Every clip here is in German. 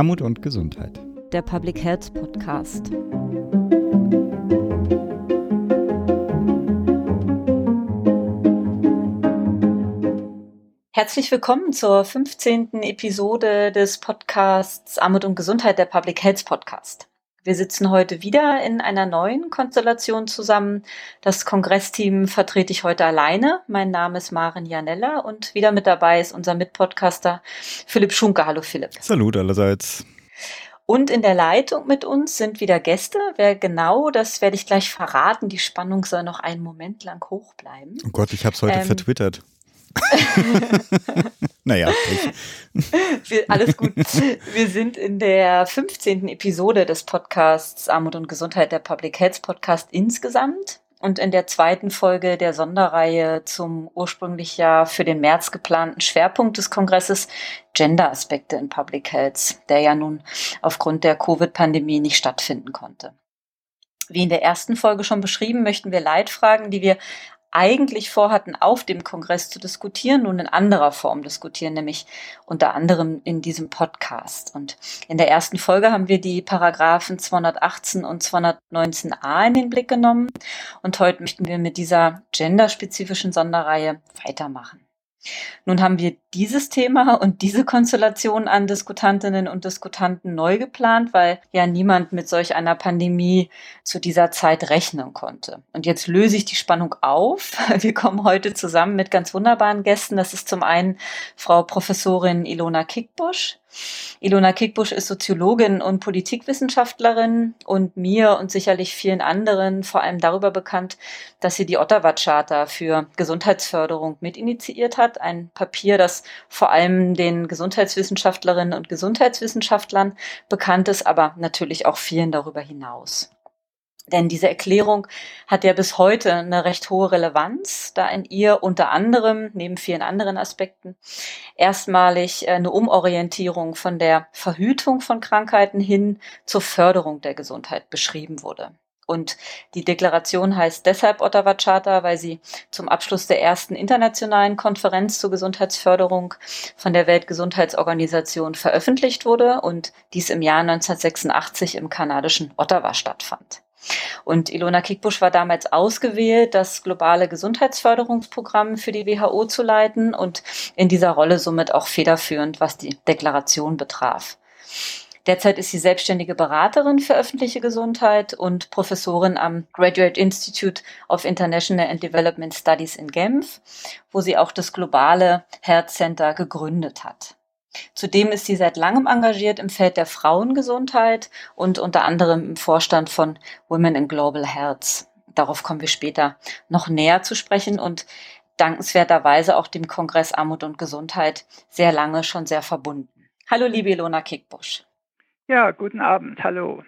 Armut und Gesundheit. Der Public Health Podcast. Herzlich willkommen zur 15. Episode des Podcasts Armut und Gesundheit, der Public Health Podcast. Wir sitzen heute wieder in einer neuen Konstellation zusammen. Das Kongressteam vertrete ich heute alleine. Mein Name ist Maren Janella und wieder mit dabei ist unser Mitpodcaster Philipp Schunke. Hallo Philipp. Salut allerseits. Und in der Leitung mit uns sind wieder Gäste. Wer genau, das werde ich gleich verraten. Die Spannung soll noch einen Moment lang hoch bleiben. Oh Gott, ich habe es heute ähm, vertwittert. naja. Wir, alles gut. Wir sind in der 15. Episode des Podcasts Armut und Gesundheit, der Public Health Podcast insgesamt. Und in der zweiten Folge der Sonderreihe zum ursprünglich ja für den März geplanten Schwerpunkt des Kongresses Gender-Aspekte in Public Health, der ja nun aufgrund der Covid-Pandemie nicht stattfinden konnte. Wie in der ersten Folge schon beschrieben, möchten wir Leitfragen, die wir eigentlich vorhatten, auf dem Kongress zu diskutieren, nun in anderer Form diskutieren, nämlich unter anderem in diesem Podcast. Und in der ersten Folge haben wir die Paragraphen 218 und 219a in den Blick genommen. Und heute möchten wir mit dieser genderspezifischen Sonderreihe weitermachen. Nun haben wir dieses Thema und diese Konstellation an Diskutantinnen und Diskutanten neu geplant, weil ja niemand mit solch einer Pandemie zu dieser Zeit rechnen konnte. Und jetzt löse ich die Spannung auf. Wir kommen heute zusammen mit ganz wunderbaren Gästen. Das ist zum einen Frau Professorin Ilona Kickbusch. Ilona Kickbusch ist Soziologin und Politikwissenschaftlerin und mir und sicherlich vielen anderen vor allem darüber bekannt, dass sie die Ottawa Charta für Gesundheitsförderung mitinitiiert hat. Ein Papier, das vor allem den Gesundheitswissenschaftlerinnen und Gesundheitswissenschaftlern bekannt ist, aber natürlich auch vielen darüber hinaus. Denn diese Erklärung hat ja bis heute eine recht hohe Relevanz, da in ihr unter anderem, neben vielen anderen Aspekten, erstmalig äh, eine Umorientierung von der Verhütung von Krankheiten hin zur Förderung der Gesundheit beschrieben wurde. Und die Deklaration heißt deshalb Ottawa Charta, weil sie zum Abschluss der ersten internationalen Konferenz zur Gesundheitsförderung von der Weltgesundheitsorganisation veröffentlicht wurde und dies im Jahr 1986 im kanadischen Ottawa stattfand. Und Ilona Kickbusch war damals ausgewählt, das globale Gesundheitsförderungsprogramm für die WHO zu leiten und in dieser Rolle somit auch federführend, was die Deklaration betraf. Derzeit ist sie selbstständige Beraterin für öffentliche Gesundheit und Professorin am Graduate Institute of International and Development Studies in Genf, wo sie auch das globale Health Center gegründet hat. Zudem ist sie seit langem engagiert im Feld der Frauengesundheit und unter anderem im Vorstand von Women in Global Health. Darauf kommen wir später noch näher zu sprechen und dankenswerterweise auch dem Kongress Armut und Gesundheit sehr lange schon sehr verbunden. Hallo, liebe Ilona Kickbusch. Ja, guten Abend. Hallo.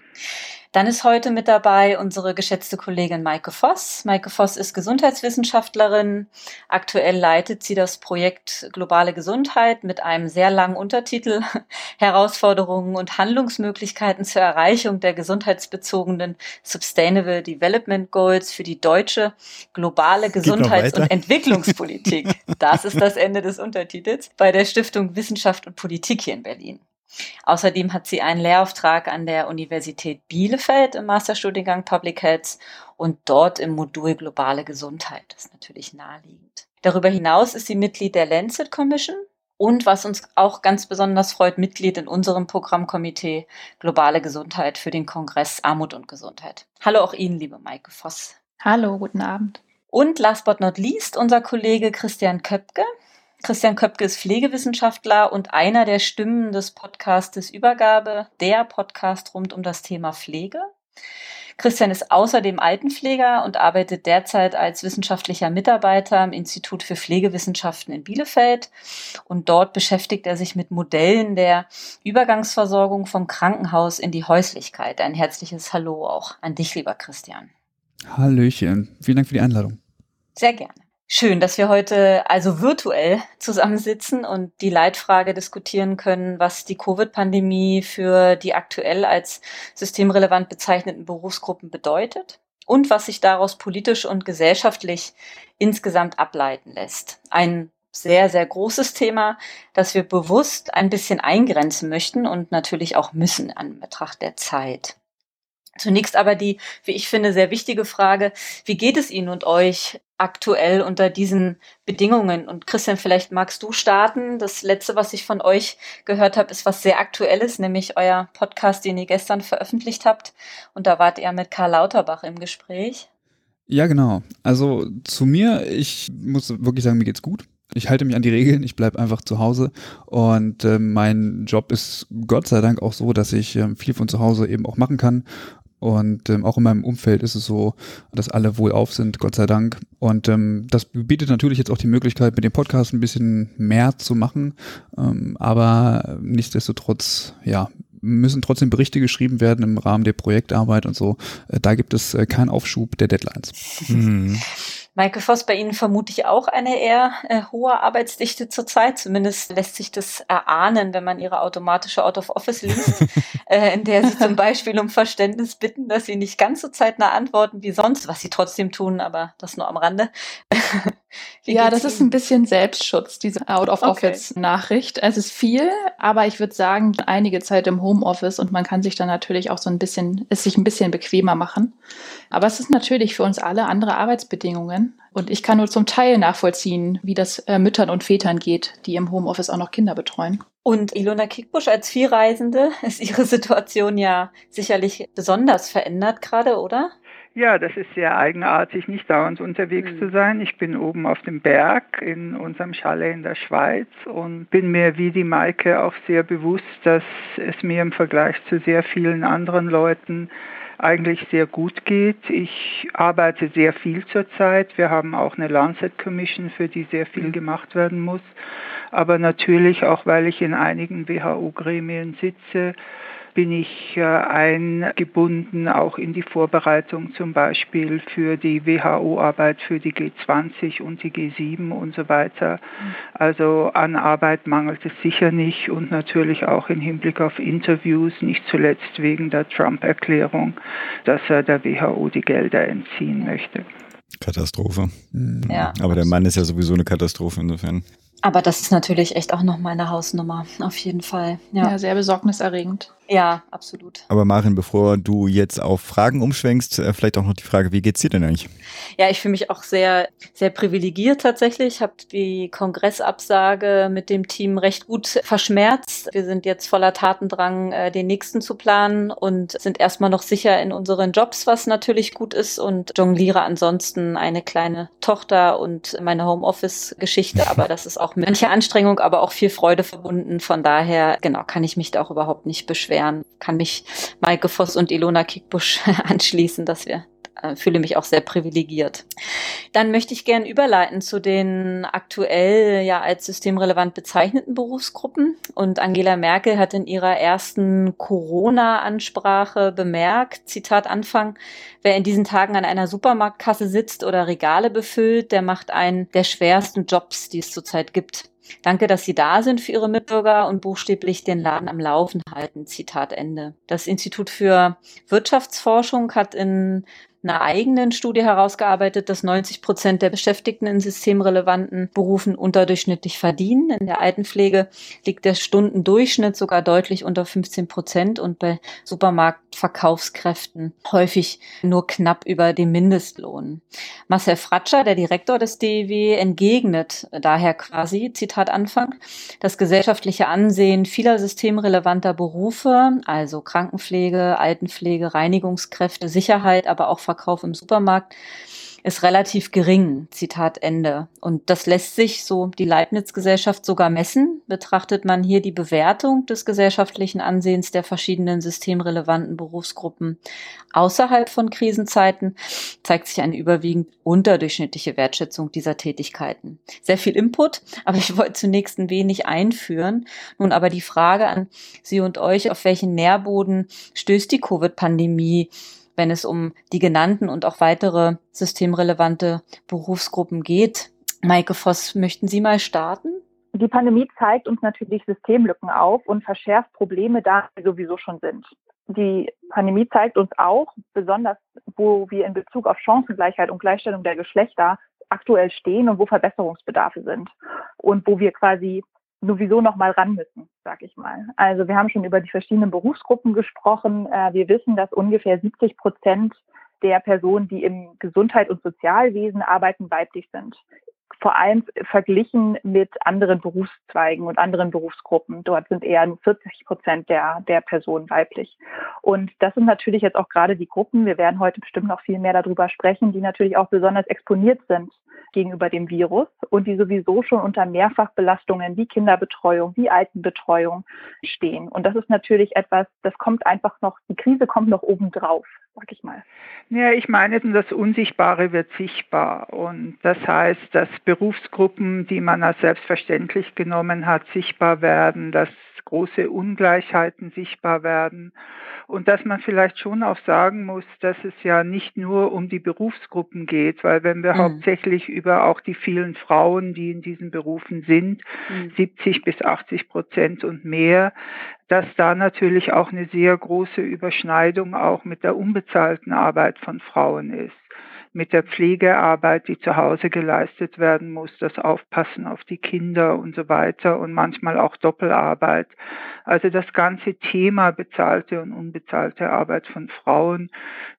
Dann ist heute mit dabei unsere geschätzte Kollegin Maike Voss. Maike Voss ist Gesundheitswissenschaftlerin. Aktuell leitet sie das Projekt Globale Gesundheit mit einem sehr langen Untertitel Herausforderungen und Handlungsmöglichkeiten zur Erreichung der gesundheitsbezogenen Sustainable Development Goals für die deutsche globale Gesundheits- und Entwicklungspolitik. Das ist das Ende des Untertitels bei der Stiftung Wissenschaft und Politik hier in Berlin. Außerdem hat sie einen Lehrauftrag an der Universität Bielefeld im Masterstudiengang Public Health und dort im Modul Globale Gesundheit. Das ist natürlich naheliegend. Darüber hinaus ist sie Mitglied der Lancet Commission und was uns auch ganz besonders freut, Mitglied in unserem Programmkomitee Globale Gesundheit für den Kongress Armut und Gesundheit. Hallo auch Ihnen, liebe Maike Voss. Hallo, guten Abend. Und last but not least unser Kollege Christian Köpke. Christian Köpke ist Pflegewissenschaftler und einer der Stimmen des Podcastes Übergabe, der Podcast rund um das Thema Pflege. Christian ist außerdem Altenpfleger und arbeitet derzeit als wissenschaftlicher Mitarbeiter im Institut für Pflegewissenschaften in Bielefeld. Und dort beschäftigt er sich mit Modellen der Übergangsversorgung vom Krankenhaus in die Häuslichkeit. Ein herzliches Hallo auch an dich, lieber Christian. Hallöchen. Vielen Dank für die Einladung. Sehr gerne. Schön, dass wir heute also virtuell zusammensitzen und die Leitfrage diskutieren können, was die Covid-Pandemie für die aktuell als systemrelevant bezeichneten Berufsgruppen bedeutet und was sich daraus politisch und gesellschaftlich insgesamt ableiten lässt. Ein sehr, sehr großes Thema, das wir bewusst ein bisschen eingrenzen möchten und natürlich auch müssen an Betracht der Zeit. Zunächst aber die, wie ich finde, sehr wichtige Frage, wie geht es Ihnen und euch aktuell unter diesen Bedingungen? Und Christian, vielleicht magst du starten. Das letzte, was ich von euch gehört habe, ist was sehr aktuelles, nämlich euer Podcast, den ihr gestern veröffentlicht habt. Und da wart ihr mit Karl Lauterbach im Gespräch. Ja, genau. Also zu mir, ich muss wirklich sagen, mir geht's gut. Ich halte mich an die Regeln, ich bleibe einfach zu Hause und äh, mein Job ist Gott sei Dank auch so, dass ich äh, viel von zu Hause eben auch machen kann und ähm, auch in meinem Umfeld ist es so, dass alle wohlauf sind, Gott sei Dank. Und ähm, das bietet natürlich jetzt auch die Möglichkeit, mit dem Podcast ein bisschen mehr zu machen. Ähm, aber nichtsdestotrotz, ja, müssen trotzdem Berichte geschrieben werden im Rahmen der Projektarbeit und so. Äh, da gibt es äh, keinen Aufschub der Deadlines. Mhm. Maike Voss, bei Ihnen vermute ich auch eine eher äh, hohe Arbeitsdichte zurzeit. Zumindest lässt sich das erahnen, wenn man Ihre automatische Out of Office liest, äh, in der Sie zum Beispiel um Verständnis bitten, dass Sie nicht ganz so zeitnah antworten wie sonst, was Sie trotzdem tun, aber das nur am Rande. Ja, das Ihnen? ist ein bisschen Selbstschutz, diese Out of Office Nachricht. Es ist viel, aber ich würde sagen, einige Zeit im Homeoffice und man kann sich dann natürlich auch so ein bisschen, es sich ein bisschen bequemer machen. Aber es ist natürlich für uns alle andere Arbeitsbedingungen. Und ich kann nur zum Teil nachvollziehen, wie das äh, Müttern und Vätern geht, die im Homeoffice auch noch Kinder betreuen. Und Ilona Kickbusch als Viehreisende ist ihre Situation ja sicherlich besonders verändert gerade, oder? Ja, das ist sehr eigenartig, nicht dauernd unterwegs mhm. zu sein. Ich bin oben auf dem Berg in unserem Chalet in der Schweiz und bin mir wie die Maike auch sehr bewusst, dass es mir im Vergleich zu sehr vielen anderen Leuten eigentlich sehr gut geht. Ich arbeite sehr viel zurzeit. Wir haben auch eine Lancet Commission, für die sehr viel mhm. gemacht werden muss. Aber natürlich auch, weil ich in einigen WHO-Gremien sitze, bin ich äh, eingebunden auch in die Vorbereitung zum Beispiel für die WHO-Arbeit für die G20 und die G7 und so weiter. Also an Arbeit mangelt es sicher nicht und natürlich auch im Hinblick auf Interviews, nicht zuletzt wegen der Trump-Erklärung, dass er der WHO die Gelder entziehen möchte. Katastrophe. Ja. Aber der Mann ist ja sowieso eine Katastrophe insofern. Aber das ist natürlich echt auch noch meine Hausnummer, auf jeden Fall. Ja, ja sehr besorgniserregend. Ja, absolut. Aber Marin, bevor du jetzt auf Fragen umschwenkst, äh, vielleicht auch noch die Frage, wie geht's dir denn eigentlich? Ja, ich fühle mich auch sehr, sehr privilegiert tatsächlich. Ich habe die Kongressabsage mit dem Team recht gut verschmerzt. Wir sind jetzt voller Tatendrang, äh, den nächsten zu planen und sind erstmal noch sicher in unseren Jobs, was natürlich gut ist und jongliere ansonsten eine kleine Tochter und meine Homeoffice-Geschichte. Aber das ist auch mit mancher Anstrengung, aber auch viel Freude verbunden. Von daher, genau, kann ich mich da auch überhaupt nicht beschweren wären, kann mich Maike Voss und Ilona Kickbusch anschließen, dass wir äh, fühle mich auch sehr privilegiert. Dann möchte ich gerne überleiten zu den aktuell ja als systemrelevant bezeichneten Berufsgruppen. Und Angela Merkel hat in ihrer ersten Corona-Ansprache bemerkt, Zitat Anfang, wer in diesen Tagen an einer Supermarktkasse sitzt oder Regale befüllt, der macht einen der schwersten Jobs, die es zurzeit gibt. Danke, dass Sie da sind für Ihre Mitbürger und buchstäblich den Laden am Laufen halten. Zitat Ende. Das Institut für Wirtschaftsforschung hat in einer eigenen Studie herausgearbeitet, dass 90 Prozent der Beschäftigten in systemrelevanten Berufen unterdurchschnittlich verdienen. In der Altenpflege liegt der Stundendurchschnitt sogar deutlich unter 15 Prozent und bei Supermarktverkaufskräften häufig nur knapp über dem Mindestlohn. Marcel Fratscher, der Direktor des DEW, entgegnet daher quasi, Zitat Anfang, das gesellschaftliche Ansehen vieler systemrelevanter Berufe, also Krankenpflege, Altenpflege, Reinigungskräfte, Sicherheit, aber auch Verkauf im Supermarkt ist relativ gering. Zitat Ende. Und das lässt sich, so die Leibniz-Gesellschaft, sogar messen. Betrachtet man hier die Bewertung des gesellschaftlichen Ansehens der verschiedenen systemrelevanten Berufsgruppen außerhalb von Krisenzeiten, zeigt sich eine überwiegend unterdurchschnittliche Wertschätzung dieser Tätigkeiten. Sehr viel Input, aber ich wollte zunächst ein wenig einführen. Nun aber die Frage an Sie und euch, auf welchen Nährboden stößt die Covid-Pandemie wenn es um die genannten und auch weitere systemrelevante Berufsgruppen geht. Maike Voss, möchten Sie mal starten? Die Pandemie zeigt uns natürlich Systemlücken auf und verschärft Probleme da, die sowieso schon sind. Die Pandemie zeigt uns auch, besonders wo wir in Bezug auf Chancengleichheit und Gleichstellung der Geschlechter aktuell stehen und wo Verbesserungsbedarfe sind und wo wir quasi sowieso noch mal ran müssen, sag ich mal. Also wir haben schon über die verschiedenen Berufsgruppen gesprochen. Äh, wir wissen, dass ungefähr 70 Prozent der Personen, die im Gesundheit- und Sozialwesen arbeiten, weiblich sind vor allem verglichen mit anderen Berufszweigen und anderen Berufsgruppen. Dort sind eher 40 Prozent der, der Personen weiblich. Und das sind natürlich jetzt auch gerade die Gruppen, wir werden heute bestimmt noch viel mehr darüber sprechen, die natürlich auch besonders exponiert sind gegenüber dem Virus und die sowieso schon unter Mehrfachbelastungen wie Kinderbetreuung, wie Altenbetreuung stehen. Und das ist natürlich etwas, das kommt einfach noch, die Krise kommt noch obendrauf, sag ich mal. Ja, ich meine, das Unsichtbare wird sichtbar. Und das heißt, dass Berufsgruppen, die man als selbstverständlich genommen hat, sichtbar werden, dass große Ungleichheiten sichtbar werden und dass man vielleicht schon auch sagen muss, dass es ja nicht nur um die Berufsgruppen geht, weil wenn wir mhm. hauptsächlich über auch die vielen Frauen, die in diesen Berufen sind, mhm. 70 bis 80 Prozent und mehr, dass da natürlich auch eine sehr große Überschneidung auch mit der unbezahlten Arbeit von Frauen ist mit der Pflegearbeit, die zu Hause geleistet werden muss, das Aufpassen auf die Kinder und so weiter und manchmal auch Doppelarbeit. Also das ganze Thema bezahlte und unbezahlte Arbeit von Frauen,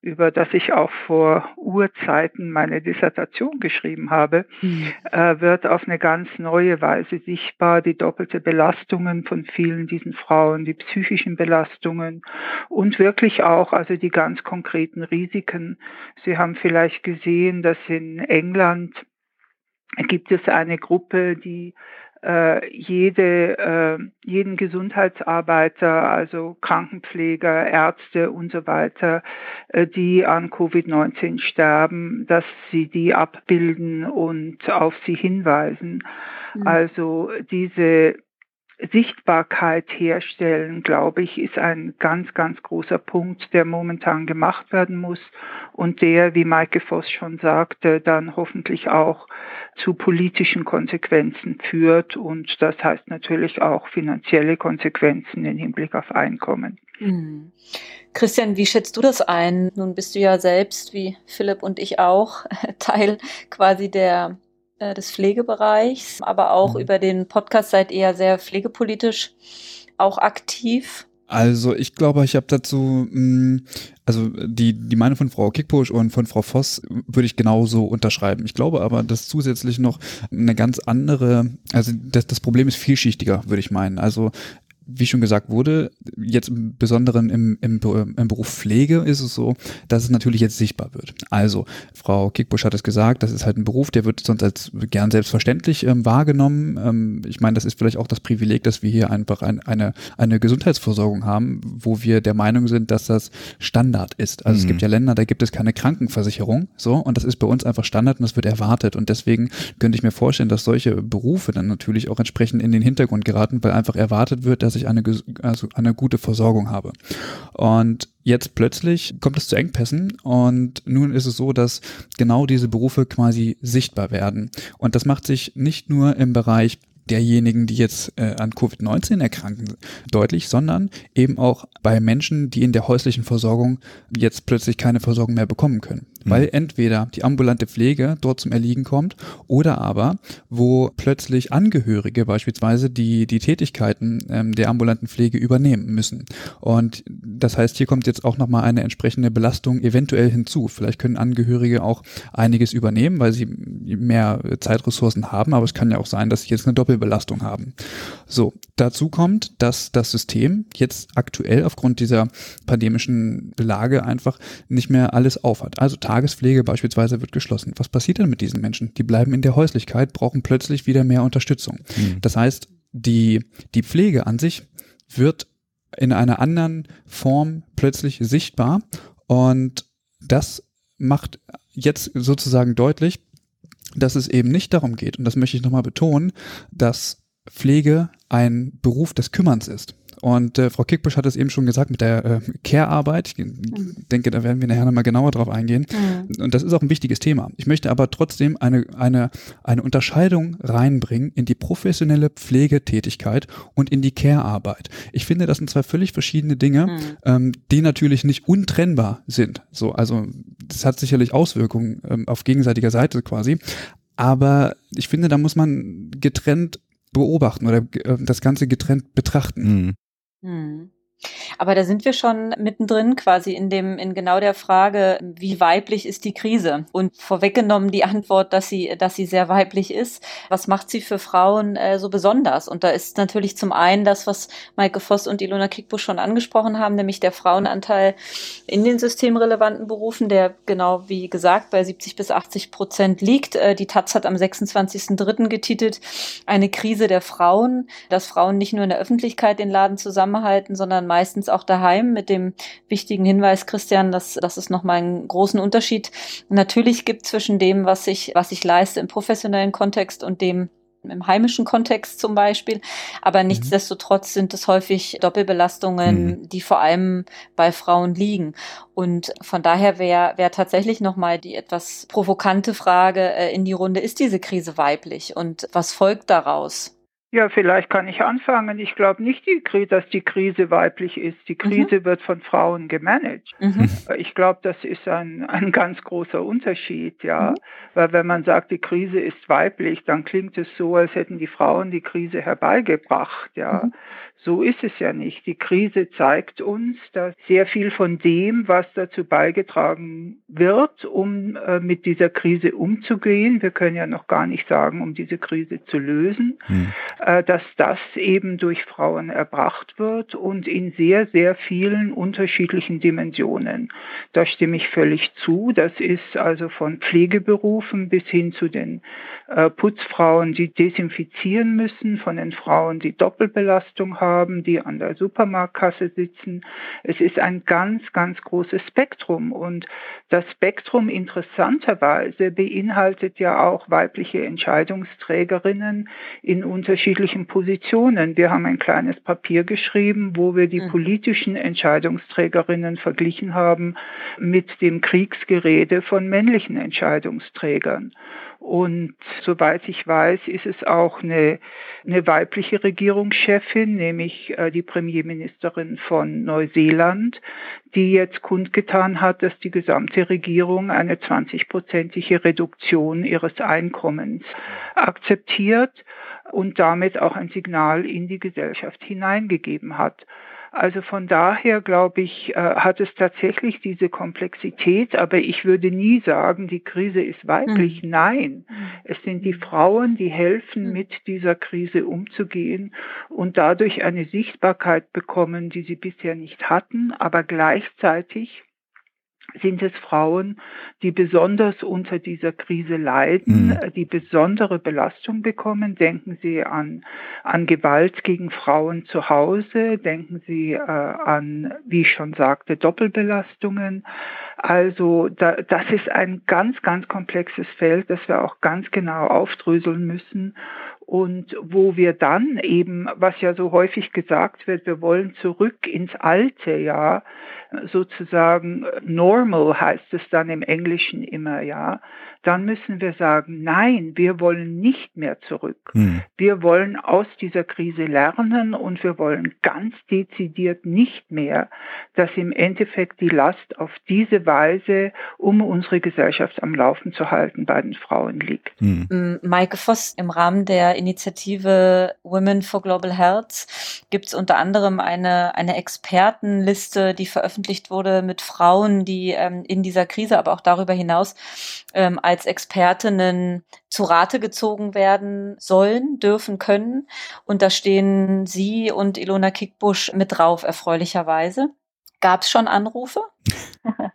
über das ich auch vor Urzeiten meine Dissertation geschrieben habe, mhm. äh, wird auf eine ganz neue Weise sichtbar. Die doppelte Belastungen von vielen diesen Frauen, die psychischen Belastungen und wirklich auch also die ganz konkreten Risiken. Sie haben vielleicht gesehen, dass in England gibt es eine Gruppe, die äh, jede, äh, jeden Gesundheitsarbeiter, also Krankenpfleger, Ärzte und so weiter, äh, die an Covid-19 sterben, dass sie die abbilden und auf sie hinweisen. Mhm. Also diese Sichtbarkeit herstellen, glaube ich, ist ein ganz, ganz großer Punkt, der momentan gemacht werden muss und der, wie Maike Voss schon sagte, dann hoffentlich auch zu politischen Konsequenzen führt und das heißt natürlich auch finanzielle Konsequenzen im Hinblick auf Einkommen. Hm. Christian, wie schätzt du das ein? Nun bist du ja selbst, wie Philipp und ich auch, Teil quasi der äh, des Pflegebereichs, aber auch mhm. über den Podcast seid ihr ja sehr pflegepolitisch auch aktiv. Also ich glaube, ich habe dazu, mm, also die, die Meinung von Frau Kickbusch und von Frau Voss würde ich genauso unterschreiben. Ich glaube aber, dass zusätzlich noch eine ganz andere, also das, das Problem ist vielschichtiger, würde ich meinen. Also wie schon gesagt wurde, jetzt im Besonderen im, im, im, Beruf Pflege ist es so, dass es natürlich jetzt sichtbar wird. Also, Frau Kickbusch hat es gesagt, das ist halt ein Beruf, der wird sonst als gern selbstverständlich ähm, wahrgenommen. Ähm, ich meine, das ist vielleicht auch das Privileg, dass wir hier einfach ein, eine, eine Gesundheitsversorgung haben, wo wir der Meinung sind, dass das Standard ist. Also mhm. es gibt ja Länder, da gibt es keine Krankenversicherung, so, und das ist bei uns einfach Standard und das wird erwartet. Und deswegen könnte ich mir vorstellen, dass solche Berufe dann natürlich auch entsprechend in den Hintergrund geraten, weil einfach erwartet wird, dass dass ich eine, also eine gute Versorgung habe. Und jetzt plötzlich kommt es zu Engpässen und nun ist es so, dass genau diese Berufe quasi sichtbar werden. Und das macht sich nicht nur im Bereich derjenigen, die jetzt äh, an Covid-19 erkranken, deutlich, sondern eben auch bei Menschen, die in der häuslichen Versorgung jetzt plötzlich keine Versorgung mehr bekommen können. Mhm. Weil entweder die ambulante Pflege dort zum Erliegen kommt oder aber, wo plötzlich Angehörige beispielsweise die, die Tätigkeiten ähm, der ambulanten Pflege übernehmen müssen. Und das heißt, hier kommt jetzt auch nochmal eine entsprechende Belastung eventuell hinzu. Vielleicht können Angehörige auch einiges übernehmen, weil sie mehr Zeitressourcen haben, aber es kann ja auch sein, dass sie jetzt eine Doppel Doppelbelastung haben. So, dazu kommt, dass das System jetzt aktuell aufgrund dieser pandemischen Lage einfach nicht mehr alles aufhat. Also Tagespflege beispielsweise wird geschlossen. Was passiert denn mit diesen Menschen? Die bleiben in der Häuslichkeit, brauchen plötzlich wieder mehr Unterstützung. Mhm. Das heißt, die, die Pflege an sich wird in einer anderen Form plötzlich sichtbar und das macht jetzt sozusagen deutlich, dass es eben nicht darum geht, und das möchte ich nochmal betonen, dass Pflege ein Beruf des Kümmerns ist. Und äh, Frau Kickbusch hat es eben schon gesagt mit der äh, Care-Arbeit. Ich mhm. denke, da werden wir nachher nochmal genauer drauf eingehen. Mhm. Und das ist auch ein wichtiges Thema. Ich möchte aber trotzdem eine, eine, eine Unterscheidung reinbringen in die professionelle Pflegetätigkeit und in die Care-Arbeit. Ich finde, das sind zwei völlig verschiedene Dinge, mhm. ähm, die natürlich nicht untrennbar sind. So, also das hat sicherlich Auswirkungen ähm, auf gegenseitiger Seite quasi. aber ich finde, da muss man getrennt beobachten oder äh, das Ganze getrennt betrachten. Mhm. Aber da sind wir schon mittendrin quasi in dem, in genau der Frage, wie weiblich ist die Krise? Und vorweggenommen die Antwort, dass sie, dass sie sehr weiblich ist. Was macht sie für Frauen äh, so besonders? Und da ist natürlich zum einen das, was Maike Voss und Ilona Kickbusch schon angesprochen haben, nämlich der Frauenanteil in den systemrelevanten Berufen, der genau wie gesagt bei 70 bis 80 Prozent liegt. Äh, die Taz hat am 26.03. getitelt, eine Krise der Frauen, dass Frauen nicht nur in der Öffentlichkeit den Laden zusammenhalten, sondern meistens auch daheim mit dem wichtigen Hinweis, Christian, dass, dass es nochmal einen großen Unterschied natürlich gibt zwischen dem, was ich, was ich leiste im professionellen Kontext und dem, im heimischen Kontext zum Beispiel. Aber mhm. nichtsdestotrotz sind es häufig Doppelbelastungen, mhm. die vor allem bei Frauen liegen. Und von daher wäre wär tatsächlich nochmal die etwas provokante Frage äh, in die Runde, ist diese Krise weiblich und was folgt daraus? Ja, vielleicht kann ich anfangen. Ich glaube nicht, die, dass die Krise weiblich ist. Die Krise mhm. wird von Frauen gemanagt. Mhm. Ich glaube, das ist ein, ein ganz großer Unterschied, ja. Mhm. Weil wenn man sagt, die Krise ist weiblich, dann klingt es so, als hätten die Frauen die Krise herbeigebracht, ja. So ist es ja nicht. Die Krise zeigt uns, dass sehr viel von dem, was dazu beigetragen wird, um äh, mit dieser Krise umzugehen, wir können ja noch gar nicht sagen, um diese Krise zu lösen, mhm. äh, dass das eben durch Frauen erbracht wird und in sehr, sehr vielen unterschiedlichen Dimensionen. Da stimme ich völlig zu. Das ist also von Pflegeberufen bis hin zu den äh, Putzfrauen, die desinfizieren müssen, von den Frauen, die Doppelbelastung haben, haben, die an der Supermarktkasse sitzen. Es ist ein ganz, ganz großes Spektrum und das Spektrum interessanterweise beinhaltet ja auch weibliche Entscheidungsträgerinnen in unterschiedlichen Positionen. Wir haben ein kleines Papier geschrieben, wo wir die mhm. politischen Entscheidungsträgerinnen verglichen haben mit dem Kriegsgerede von männlichen Entscheidungsträgern. Und soweit ich weiß, ist es auch eine, eine weibliche Regierungschefin, nämlich äh, die Premierministerin von Neuseeland, die jetzt kundgetan hat, dass die gesamte Regierung eine 20-prozentige Reduktion ihres Einkommens akzeptiert und damit auch ein Signal in die Gesellschaft hineingegeben hat. Also von daher glaube ich, äh, hat es tatsächlich diese Komplexität, aber ich würde nie sagen, die Krise ist weiblich. Mhm. Nein, mhm. es sind die Frauen, die helfen, mhm. mit dieser Krise umzugehen und dadurch eine Sichtbarkeit bekommen, die sie bisher nicht hatten, aber gleichzeitig sind es Frauen, die besonders unter dieser Krise leiden, mhm. die besondere Belastung bekommen. Denken Sie an, an Gewalt gegen Frauen zu Hause, denken Sie äh, an, wie ich schon sagte, Doppelbelastungen. Also da, das ist ein ganz, ganz komplexes Feld, das wir auch ganz genau aufdröseln müssen und wo wir dann eben, was ja so häufig gesagt wird, wir wollen zurück ins alte, ja, sozusagen normal heißt es dann im Englischen immer, ja, dann müssen wir sagen, nein, wir wollen nicht mehr zurück. Hm. Wir wollen aus dieser Krise lernen und wir wollen ganz dezidiert nicht mehr, dass im Endeffekt die Last auf diese Weise, um unsere Gesellschaft am Laufen zu halten, bei den Frauen liegt. Hm. Maike Voss, im Rahmen der Initiative Women for Global Health gibt es unter anderem eine, eine Expertenliste, die veröffentlicht wurde mit Frauen, die ähm, in dieser Krise, aber auch darüber hinaus ähm, als Expertinnen zu Rate gezogen werden sollen, dürfen, können. Und da stehen Sie und Ilona Kickbusch mit drauf, erfreulicherweise. Gab es schon Anrufe?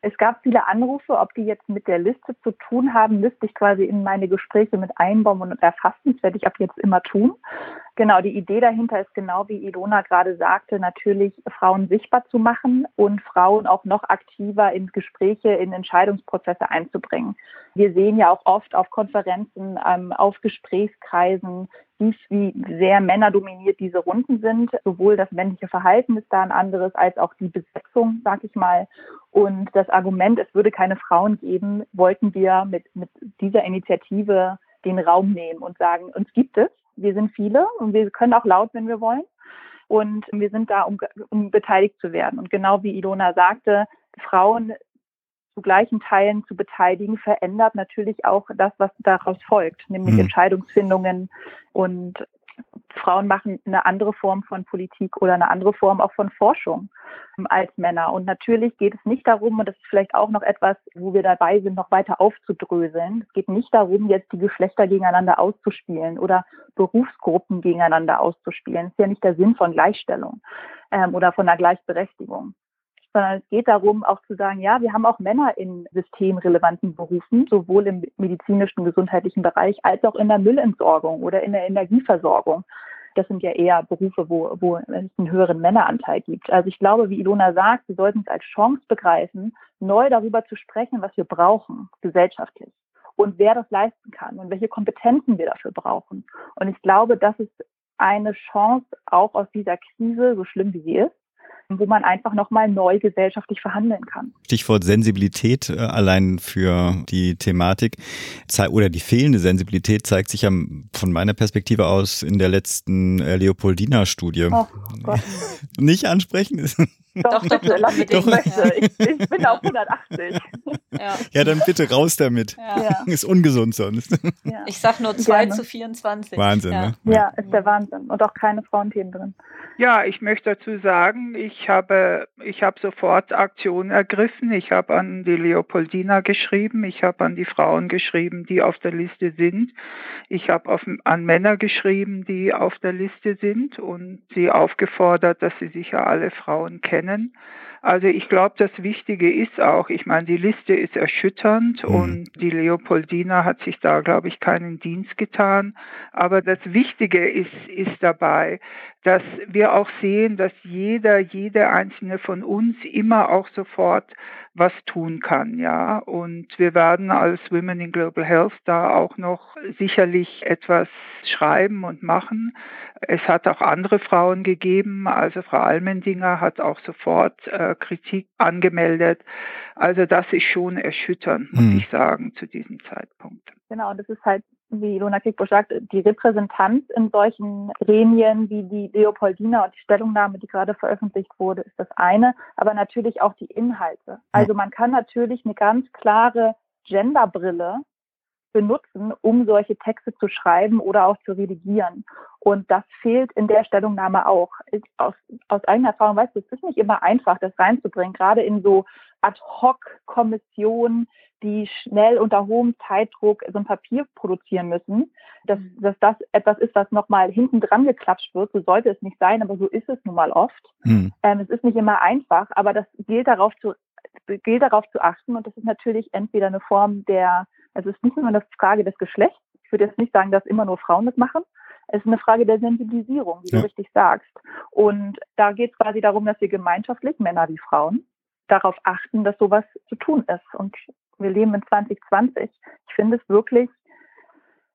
Es gab viele Anrufe, ob die jetzt mit der Liste zu tun haben, müsste ich quasi in meine Gespräche mit einbauen und erfassen. Das werde ich ab jetzt immer tun. Genau, die Idee dahinter ist genau wie Ilona gerade sagte, natürlich Frauen sichtbar zu machen und Frauen auch noch aktiver in Gespräche, in Entscheidungsprozesse einzubringen. Wir sehen ja auch oft auf Konferenzen, ähm, auf Gesprächskreisen, wie, wie sehr männerdominiert diese Runden sind. Sowohl das männliche Verhalten ist da ein anderes, als auch die Besetzung, sag ich mal. Und das Argument, es würde keine Frauen geben, wollten wir mit, mit dieser Initiative den Raum nehmen und sagen, uns gibt es wir sind viele und wir können auch laut, wenn wir wollen. Und wir sind da, um, um beteiligt zu werden. Und genau wie Ilona sagte, Frauen zu gleichen Teilen zu beteiligen, verändert natürlich auch das, was daraus folgt, nämlich mhm. Entscheidungsfindungen und Frauen machen eine andere Form von Politik oder eine andere Form auch von Forschung ähm, als Männer. Und natürlich geht es nicht darum, und das ist vielleicht auch noch etwas, wo wir dabei sind, noch weiter aufzudröseln. Es geht nicht darum, jetzt die Geschlechter gegeneinander auszuspielen oder Berufsgruppen gegeneinander auszuspielen. Das ist ja nicht der Sinn von Gleichstellung ähm, oder von einer Gleichberechtigung sondern es geht darum, auch zu sagen, ja, wir haben auch Männer in systemrelevanten Berufen, sowohl im medizinischen, gesundheitlichen Bereich als auch in der Müllentsorgung oder in der Energieversorgung. Das sind ja eher Berufe, wo, wo es einen höheren Männeranteil gibt. Also ich glaube, wie Ilona sagt, wir sollten es als Chance begreifen, neu darüber zu sprechen, was wir brauchen, gesellschaftlich. Und wer das leisten kann und welche Kompetenzen wir dafür brauchen. Und ich glaube, das ist eine Chance auch aus dieser Krise, so schlimm wie sie ist, wo man einfach nochmal neu gesellschaftlich verhandeln kann. Stichwort Sensibilität äh, allein für die Thematik oder die fehlende Sensibilität zeigt sich ja von meiner Perspektive aus in der letzten äh, Leopoldina-Studie. Oh Gott. Nicht ansprechen? Doch, doch, bitte, lass mich doch. möchte. Ich, ich, bin auf 180. Ja. ja, dann bitte raus damit. Ja. Ist ungesund sonst. Ja. Ich sag nur 2 Gerne. zu 24. Wahnsinn, ja. ne? Ja, ist der Wahnsinn. Und auch keine Frauenthemen drin. Ja, ich möchte dazu sagen, ich habe, ich habe sofort Aktion ergriffen. Ich habe an die Leopoldina geschrieben. Ich habe an die Frauen geschrieben, die auf der Liste sind. Ich habe an Männer geschrieben, die auf der Liste sind und sie aufgefordert, dass sie sicher alle Frauen kennen kennen. Also ich glaube, das Wichtige ist auch, ich meine, die Liste ist erschütternd mhm. und die Leopoldina hat sich da, glaube ich, keinen Dienst getan. Aber das Wichtige ist, ist dabei, dass wir auch sehen, dass jeder, jede einzelne von uns immer auch sofort was tun kann, ja. Und wir werden als Women in Global Health da auch noch sicherlich etwas schreiben und machen. Es hat auch andere Frauen gegeben, also Frau Almendinger hat auch sofort äh, Kritik angemeldet. Also das ist schon erschütternd, muss hm. ich sagen, zu diesem Zeitpunkt. Genau, das ist halt wie Ilona Kickbusch sagt, die Repräsentanz in solchen Gremien wie die Leopoldina und die Stellungnahme, die gerade veröffentlicht wurde, ist das eine, aber natürlich auch die Inhalte. Also man kann natürlich eine ganz klare Genderbrille benutzen, um solche Texte zu schreiben oder auch zu redigieren. Und das fehlt in der Stellungnahme auch. Aus, aus eigener Erfahrung weißt du, es ist nicht immer einfach, das reinzubringen, gerade in so Ad-Hoc-Kommissionen, die schnell unter hohem Zeitdruck so ein Papier produzieren müssen, dass, mhm. dass das etwas ist, was nochmal hinten dran geklatscht wird. So sollte es nicht sein, aber so ist es nun mal oft. Mhm. Ähm, es ist nicht immer einfach, aber das gilt darauf zu, gilt darauf zu achten und das ist natürlich entweder eine Form der, also es ist nicht nur eine Frage des Geschlechts. Ich würde jetzt nicht sagen, dass immer nur Frauen das machen. Es ist eine Frage der Sensibilisierung, wie ja. du richtig sagst. Und da geht es quasi darum, dass wir gemeinschaftlich, Männer wie Frauen, darauf achten, dass sowas zu tun ist. Und wir leben in 2020. Ich finde es wirklich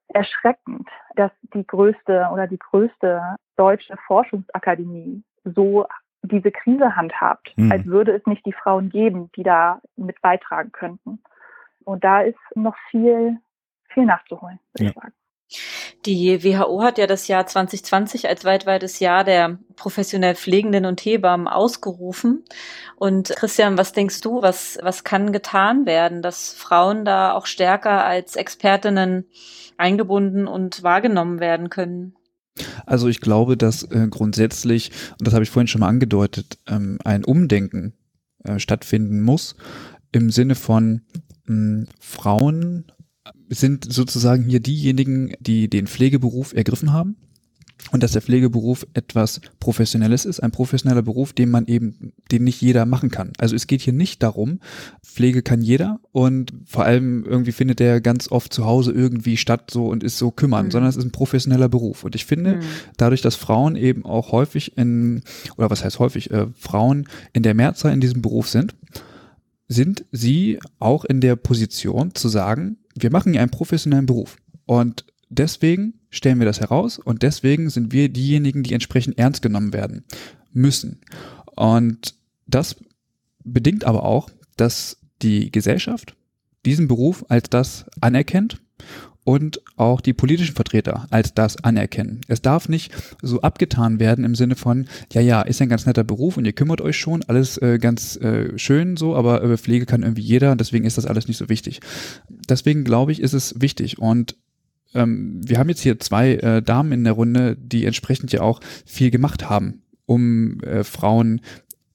erschreckend, dass die größte oder die größte deutsche Forschungsakademie so diese Krise handhabt, mhm. als würde es nicht die Frauen geben, die da mit beitragen könnten. Und da ist noch viel, viel nachzuholen, würde ja. ich sagen. Die WHO hat ja das Jahr 2020 als weltweites Jahr der professionell Pflegenden und Hebammen ausgerufen. Und Christian, was denkst du, was, was kann getan werden, dass Frauen da auch stärker als Expertinnen eingebunden und wahrgenommen werden können? Also ich glaube, dass äh, grundsätzlich, und das habe ich vorhin schon mal angedeutet, ähm, ein Umdenken äh, stattfinden muss im Sinne von mh, Frauen sind sozusagen hier diejenigen, die den Pflegeberuf ergriffen haben. Und dass der Pflegeberuf etwas Professionelles ist, ein professioneller Beruf, den man eben, den nicht jeder machen kann. Also es geht hier nicht darum, Pflege kann jeder und vor allem irgendwie findet der ganz oft zu Hause irgendwie statt so und ist so kümmern, mhm. sondern es ist ein professioneller Beruf. Und ich finde, mhm. dadurch, dass Frauen eben auch häufig in, oder was heißt häufig, äh, Frauen in der Mehrzahl in diesem Beruf sind, sind sie auch in der Position zu sagen, wir machen ja einen professionellen Beruf. Und deswegen stellen wir das heraus und deswegen sind wir diejenigen, die entsprechend ernst genommen werden müssen. Und das bedingt aber auch, dass die Gesellschaft diesen Beruf als das anerkennt und auch die politischen Vertreter als das anerkennen. Es darf nicht so abgetan werden im Sinne von, ja, ja, ist ein ganz netter Beruf und ihr kümmert euch schon, alles äh, ganz äh, schön so, aber über Pflege kann irgendwie jeder und deswegen ist das alles nicht so wichtig. Deswegen glaube ich, ist es wichtig und ähm, wir haben jetzt hier zwei äh, Damen in der Runde, die entsprechend ja auch viel gemacht haben, um äh, Frauen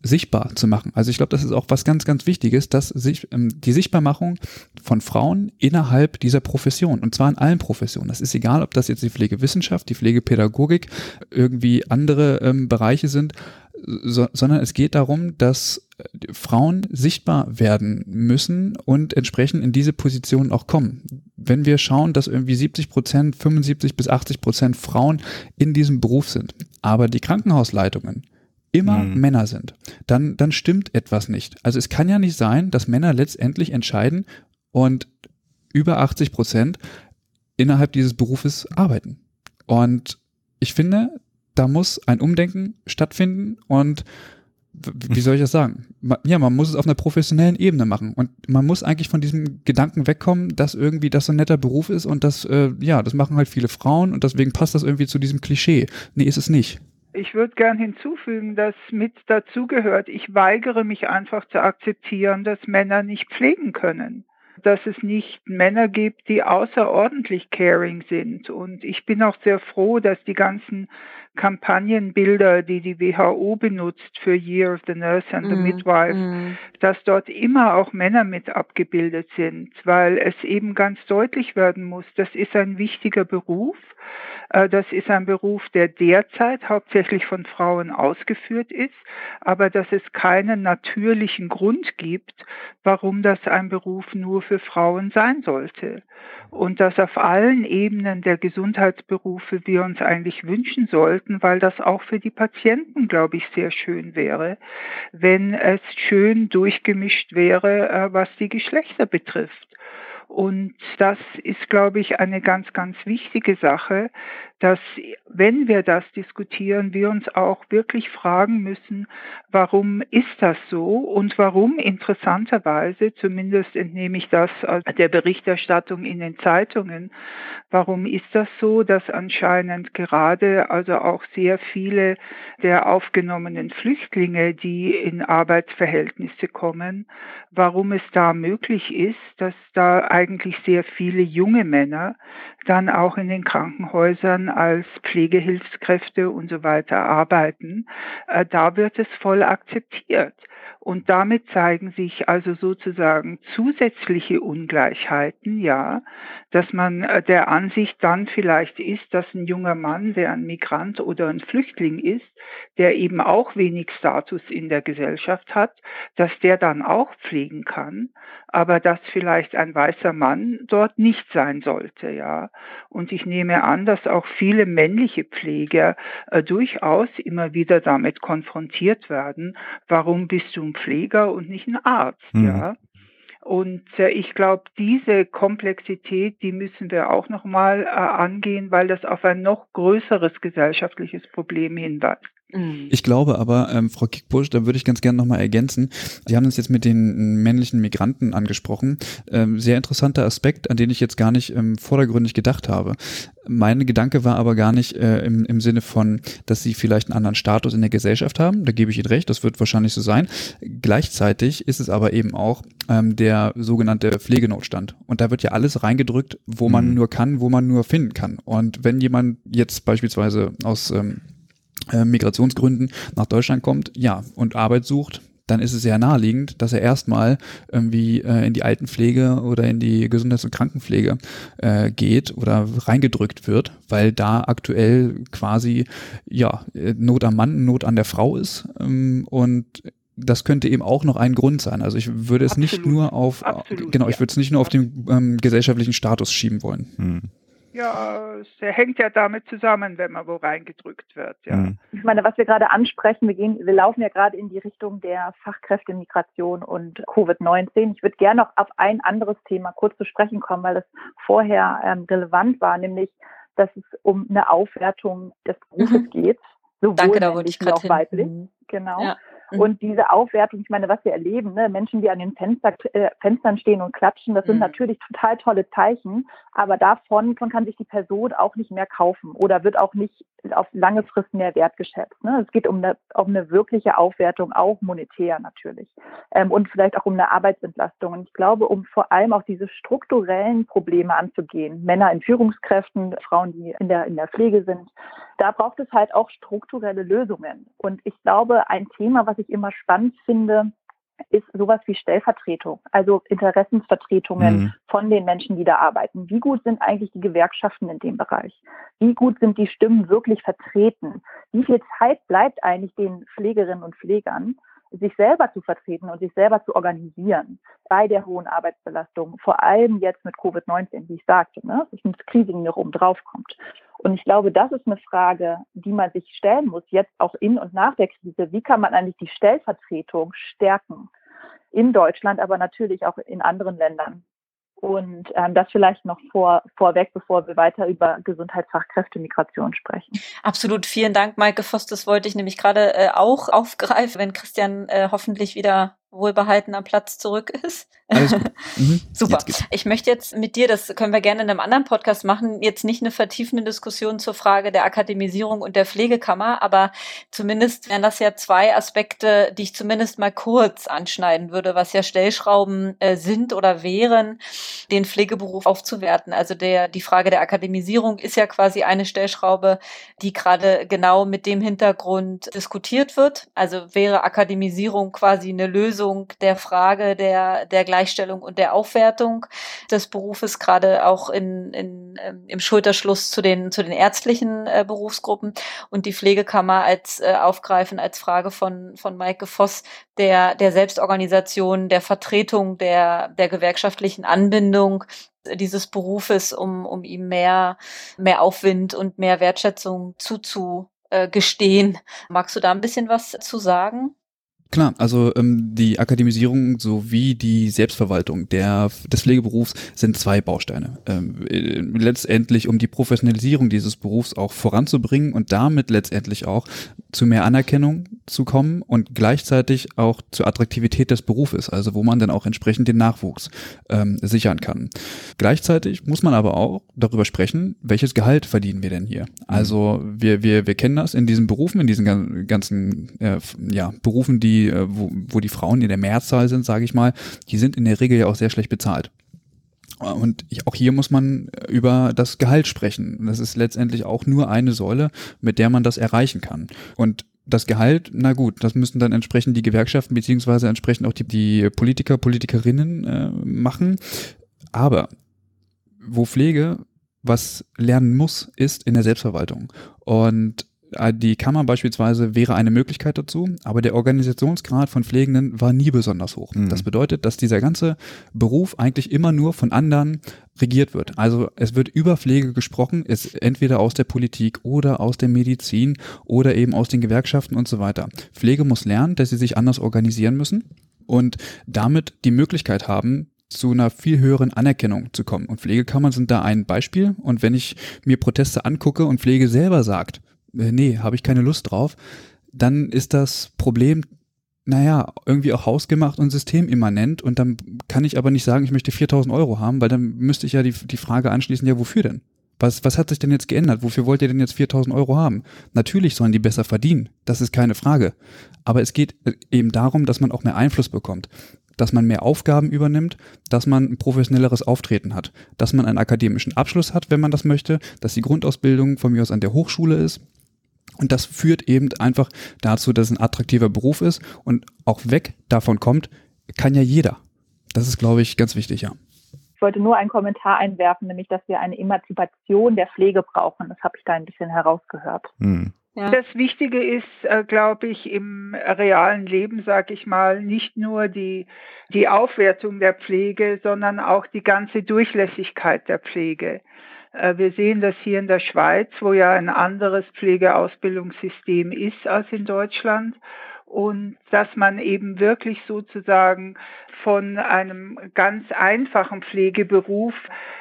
sichtbar zu machen. Also ich glaube, das ist auch was ganz, ganz Wichtiges, dass sich ähm, die Sichtbarmachung von Frauen innerhalb dieser Profession und zwar in allen Professionen. Das ist egal, ob das jetzt die Pflegewissenschaft, die Pflegepädagogik, irgendwie andere ähm, Bereiche sind, so, sondern es geht darum, dass äh, Frauen sichtbar werden müssen und entsprechend in diese Position auch kommen. Wenn wir schauen, dass irgendwie 70 Prozent, 75 bis 80 Prozent Frauen in diesem Beruf sind, aber die Krankenhausleitungen immer mhm. Männer sind, dann, dann stimmt etwas nicht. Also es kann ja nicht sein, dass Männer letztendlich entscheiden und über 80 Prozent innerhalb dieses Berufes arbeiten. Und ich finde, da muss ein Umdenken stattfinden und wie soll ich das sagen? Ja, man muss es auf einer professionellen Ebene machen und man muss eigentlich von diesem Gedanken wegkommen, dass irgendwie das so ein netter Beruf ist und das, äh, ja, das machen halt viele Frauen und deswegen passt das irgendwie zu diesem Klischee. Nee, ist es nicht. Ich würde gern hinzufügen, dass mit dazugehört, ich weigere mich einfach zu akzeptieren, dass Männer nicht pflegen können dass es nicht Männer gibt, die außerordentlich caring sind. Und ich bin auch sehr froh, dass die ganzen Kampagnenbilder, die die WHO benutzt für Year of the Nurse and the mm, Midwife, mm. dass dort immer auch Männer mit abgebildet sind, weil es eben ganz deutlich werden muss, das ist ein wichtiger Beruf das ist ein Beruf, der derzeit hauptsächlich von Frauen ausgeführt ist, aber dass es keinen natürlichen Grund gibt, warum das ein Beruf nur für Frauen sein sollte. Und dass auf allen Ebenen der Gesundheitsberufe wir uns eigentlich wünschen sollten, weil das auch für die Patienten, glaube ich, sehr schön wäre, wenn es schön durchgemischt wäre, äh, was die Geschlechter betrifft. Und das ist, glaube ich, eine ganz, ganz wichtige Sache, dass wenn wir das diskutieren, wir uns auch wirklich fragen müssen, warum ist das so und warum interessanterweise, zumindest entnehme ich das der Berichterstattung in den Zeitungen, warum ist das so, dass anscheinend gerade also auch sehr viele der aufgenommenen Flüchtlinge, die in Arbeitsverhältnisse kommen, warum es da möglich ist, dass da eigentlich sehr viele junge Männer dann auch in den Krankenhäusern als Pflegehilfskräfte und so weiter arbeiten, äh, da wird es voll akzeptiert. Und damit zeigen sich also sozusagen zusätzliche Ungleichheiten, ja, dass man äh, der Ansicht dann vielleicht ist, dass ein junger Mann, der ein Migrant oder ein Flüchtling ist, der eben auch wenig Status in der Gesellschaft hat, dass der dann auch pflegen kann, aber dass vielleicht ein weißer Mann dort nicht sein sollte, ja. Und ich nehme an, dass auch viele männliche Pfleger äh, durchaus immer wieder damit konfrontiert werden, warum bist du ein Pfleger und nicht ein Arzt, mhm. ja. Und äh, ich glaube, diese Komplexität, die müssen wir auch nochmal äh, angehen, weil das auf ein noch größeres gesellschaftliches Problem hinweist. Mhm. Ich glaube aber, ähm, Frau Kickbusch, da würde ich ganz gerne nochmal ergänzen. Sie haben uns jetzt mit den männlichen Migranten angesprochen. Ähm, sehr interessanter Aspekt, an den ich jetzt gar nicht ähm, vordergründig gedacht habe. Mein Gedanke war aber gar nicht äh, im, im Sinne von, dass sie vielleicht einen anderen Status in der Gesellschaft haben. Da gebe ich Ihnen recht, das wird wahrscheinlich so sein. Gleichzeitig ist es aber eben auch ähm, der sogenannte Pflegenotstand. Und da wird ja alles reingedrückt, wo man mhm. nur kann, wo man nur finden kann. Und wenn jemand jetzt beispielsweise aus ähm, äh, Migrationsgründen nach Deutschland kommt, ja, und Arbeit sucht, dann ist es sehr naheliegend, dass er erstmal irgendwie äh, in die Altenpflege oder in die Gesundheits- und Krankenpflege äh, geht oder reingedrückt wird, weil da aktuell quasi ja Not am Mann, Not an der Frau ist ähm, und das könnte eben auch noch ein Grund sein. Also ich würde es Absolut. nicht nur auf Absolut, genau, ich würde es nicht nur auf den ähm, gesellschaftlichen Status schieben wollen. Hm. Ja, es hängt ja damit zusammen, wenn man wo reingedrückt wird. Ja. Mhm. Ich meine, was wir gerade ansprechen, wir gehen, wir laufen ja gerade in die Richtung der Fachkräftemigration und Covid-19. Ich würde gerne noch auf ein anderes Thema kurz zu sprechen kommen, weil das vorher ähm, relevant war, nämlich, dass es um eine Aufwertung des Berufes mhm. geht, sowohl Danke, da wollte ich als auch weiblich. Mhm. Genau. Ja. Mhm. Und diese Aufwertung, ich meine, was wir erleben, ne, Menschen, die an den Fenster, äh, Fenstern stehen und klatschen, das sind mhm. natürlich total tolle Zeichen, aber davon kann sich die Person auch nicht mehr kaufen oder wird auch nicht auf lange Frist mehr wertgeschätzt. Ne? Es geht um eine, um eine wirkliche Aufwertung, auch monetär natürlich. Ähm, und vielleicht auch um eine Arbeitsentlastung. Und ich glaube, um vor allem auch diese strukturellen Probleme anzugehen, Männer in Führungskräften, Frauen, die in der, in der Pflege sind, da braucht es halt auch strukturelle Lösungen. Und ich glaube, ein Thema, was ich immer spannend finde, ist sowas wie Stellvertretung, also Interessensvertretungen mhm. von den Menschen, die da arbeiten. Wie gut sind eigentlich die Gewerkschaften in dem Bereich? Wie gut sind die Stimmen wirklich vertreten? Wie viel Zeit bleibt eigentlich den Pflegerinnen und Pflegern, sich selber zu vertreten und sich selber zu organisieren bei der hohen Arbeitsbelastung, vor allem jetzt mit Covid-19, wie ich sagte, ne, dass ein Kriegen noch oben drauf kommt. Und ich glaube, das ist eine Frage, die man sich stellen muss, jetzt auch in und nach der Krise. Wie kann man eigentlich die Stellvertretung stärken? In Deutschland, aber natürlich auch in anderen Ländern. Und ähm, das vielleicht noch vor, vorweg, bevor wir weiter über Gesundheitsfachkräftemigration sprechen. Absolut. Vielen Dank, Maike Voss. Das wollte ich nämlich gerade äh, auch aufgreifen, wenn Christian äh, hoffentlich wieder wohlbehalten am Platz zurück ist. Mhm. Super. Ich möchte jetzt mit dir, das können wir gerne in einem anderen Podcast machen, jetzt nicht eine vertiefende Diskussion zur Frage der Akademisierung und der Pflegekammer, aber zumindest wären das ja zwei Aspekte, die ich zumindest mal kurz anschneiden würde, was ja Stellschrauben äh, sind oder wären, den Pflegeberuf aufzuwerten. Also der, die Frage der Akademisierung ist ja quasi eine Stellschraube, die gerade genau mit dem Hintergrund diskutiert wird. Also wäre Akademisierung quasi eine Lösung der Frage der, der Gleichstellung und der Aufwertung des Berufes, gerade auch in, in, ähm, im Schulterschluss zu den, zu den ärztlichen äh, Berufsgruppen und die Pflegekammer als äh, aufgreifen als Frage von, von Maike Voss der, der Selbstorganisation, der Vertretung der, der gewerkschaftlichen Anbindung dieses Berufes, um, um ihm mehr, mehr Aufwind und mehr Wertschätzung zuzugestehen. Magst du da ein bisschen was zu sagen? Klar, also ähm, die Akademisierung sowie die Selbstverwaltung der, des Pflegeberufs sind zwei Bausteine. Ähm, äh, letztendlich, um die Professionalisierung dieses Berufs auch voranzubringen und damit letztendlich auch zu mehr Anerkennung zu kommen und gleichzeitig auch zur Attraktivität des Berufes, also wo man dann auch entsprechend den Nachwuchs ähm, sichern kann. Gleichzeitig muss man aber auch darüber sprechen, welches Gehalt verdienen wir denn hier? Also wir, wir, wir kennen das in diesen Berufen, in diesen ganzen äh, ja, Berufen, die die, äh, wo, wo die Frauen in der Mehrzahl sind, sage ich mal, die sind in der Regel ja auch sehr schlecht bezahlt. Und auch hier muss man über das Gehalt sprechen. Das ist letztendlich auch nur eine Säule, mit der man das erreichen kann. Und das Gehalt, na gut, das müssen dann entsprechend die Gewerkschaften beziehungsweise entsprechend auch die, die Politiker, Politikerinnen äh, machen. Aber wo Pflege was lernen muss, ist in der Selbstverwaltung. Und äh, die Kammer beispielsweise wäre eine Möglichkeit dazu, aber der Organisationsgrad von Pflegenden war nie besonders hoch. Mhm. Das bedeutet, dass dieser ganze Beruf eigentlich immer nur von anderen regiert wird. Also es wird über Pflege gesprochen, ist entweder aus der Politik oder aus der Medizin oder eben aus den Gewerkschaften und so weiter. Pflege muss lernen, dass sie sich anders organisieren müssen und damit die Möglichkeit haben, zu einer viel höheren Anerkennung zu kommen. Und Pflegekammern sind da ein Beispiel. Und wenn ich mir Proteste angucke und Pflege selber sagt, äh, nee, habe ich keine Lust drauf, dann ist das Problem, naja, irgendwie auch hausgemacht und systemimmanent und dann kann ich aber nicht sagen, ich möchte 4000 Euro haben, weil dann müsste ich ja die, die Frage anschließen, ja, wofür denn? Was, was hat sich denn jetzt geändert? Wofür wollt ihr denn jetzt 4000 Euro haben? Natürlich sollen die besser verdienen, das ist keine Frage. Aber es geht äh, eben darum, dass man auch mehr Einfluss bekommt, dass man mehr Aufgaben übernimmt, dass man ein professionelleres Auftreten hat, dass man einen akademischen Abschluss hat, wenn man das möchte, dass die Grundausbildung von mir aus an der Hochschule ist und das führt eben einfach dazu, dass es ein attraktiver Beruf ist und auch weg davon kommt, kann ja jeder. Das ist, glaube ich, ganz wichtig, ja. Ich wollte nur einen Kommentar einwerfen, nämlich, dass wir eine Emanzipation der Pflege brauchen. Das habe ich da ein bisschen herausgehört. Hm. Ja. Das Wichtige ist, äh, glaube ich, im realen Leben, sage ich mal, nicht nur die, die Aufwertung der Pflege, sondern auch die ganze Durchlässigkeit der Pflege. Äh, wir sehen das hier in der Schweiz, wo ja ein anderes Pflegeausbildungssystem ist als in Deutschland. und dass man eben wirklich sozusagen von einem ganz einfachen Pflegeberuf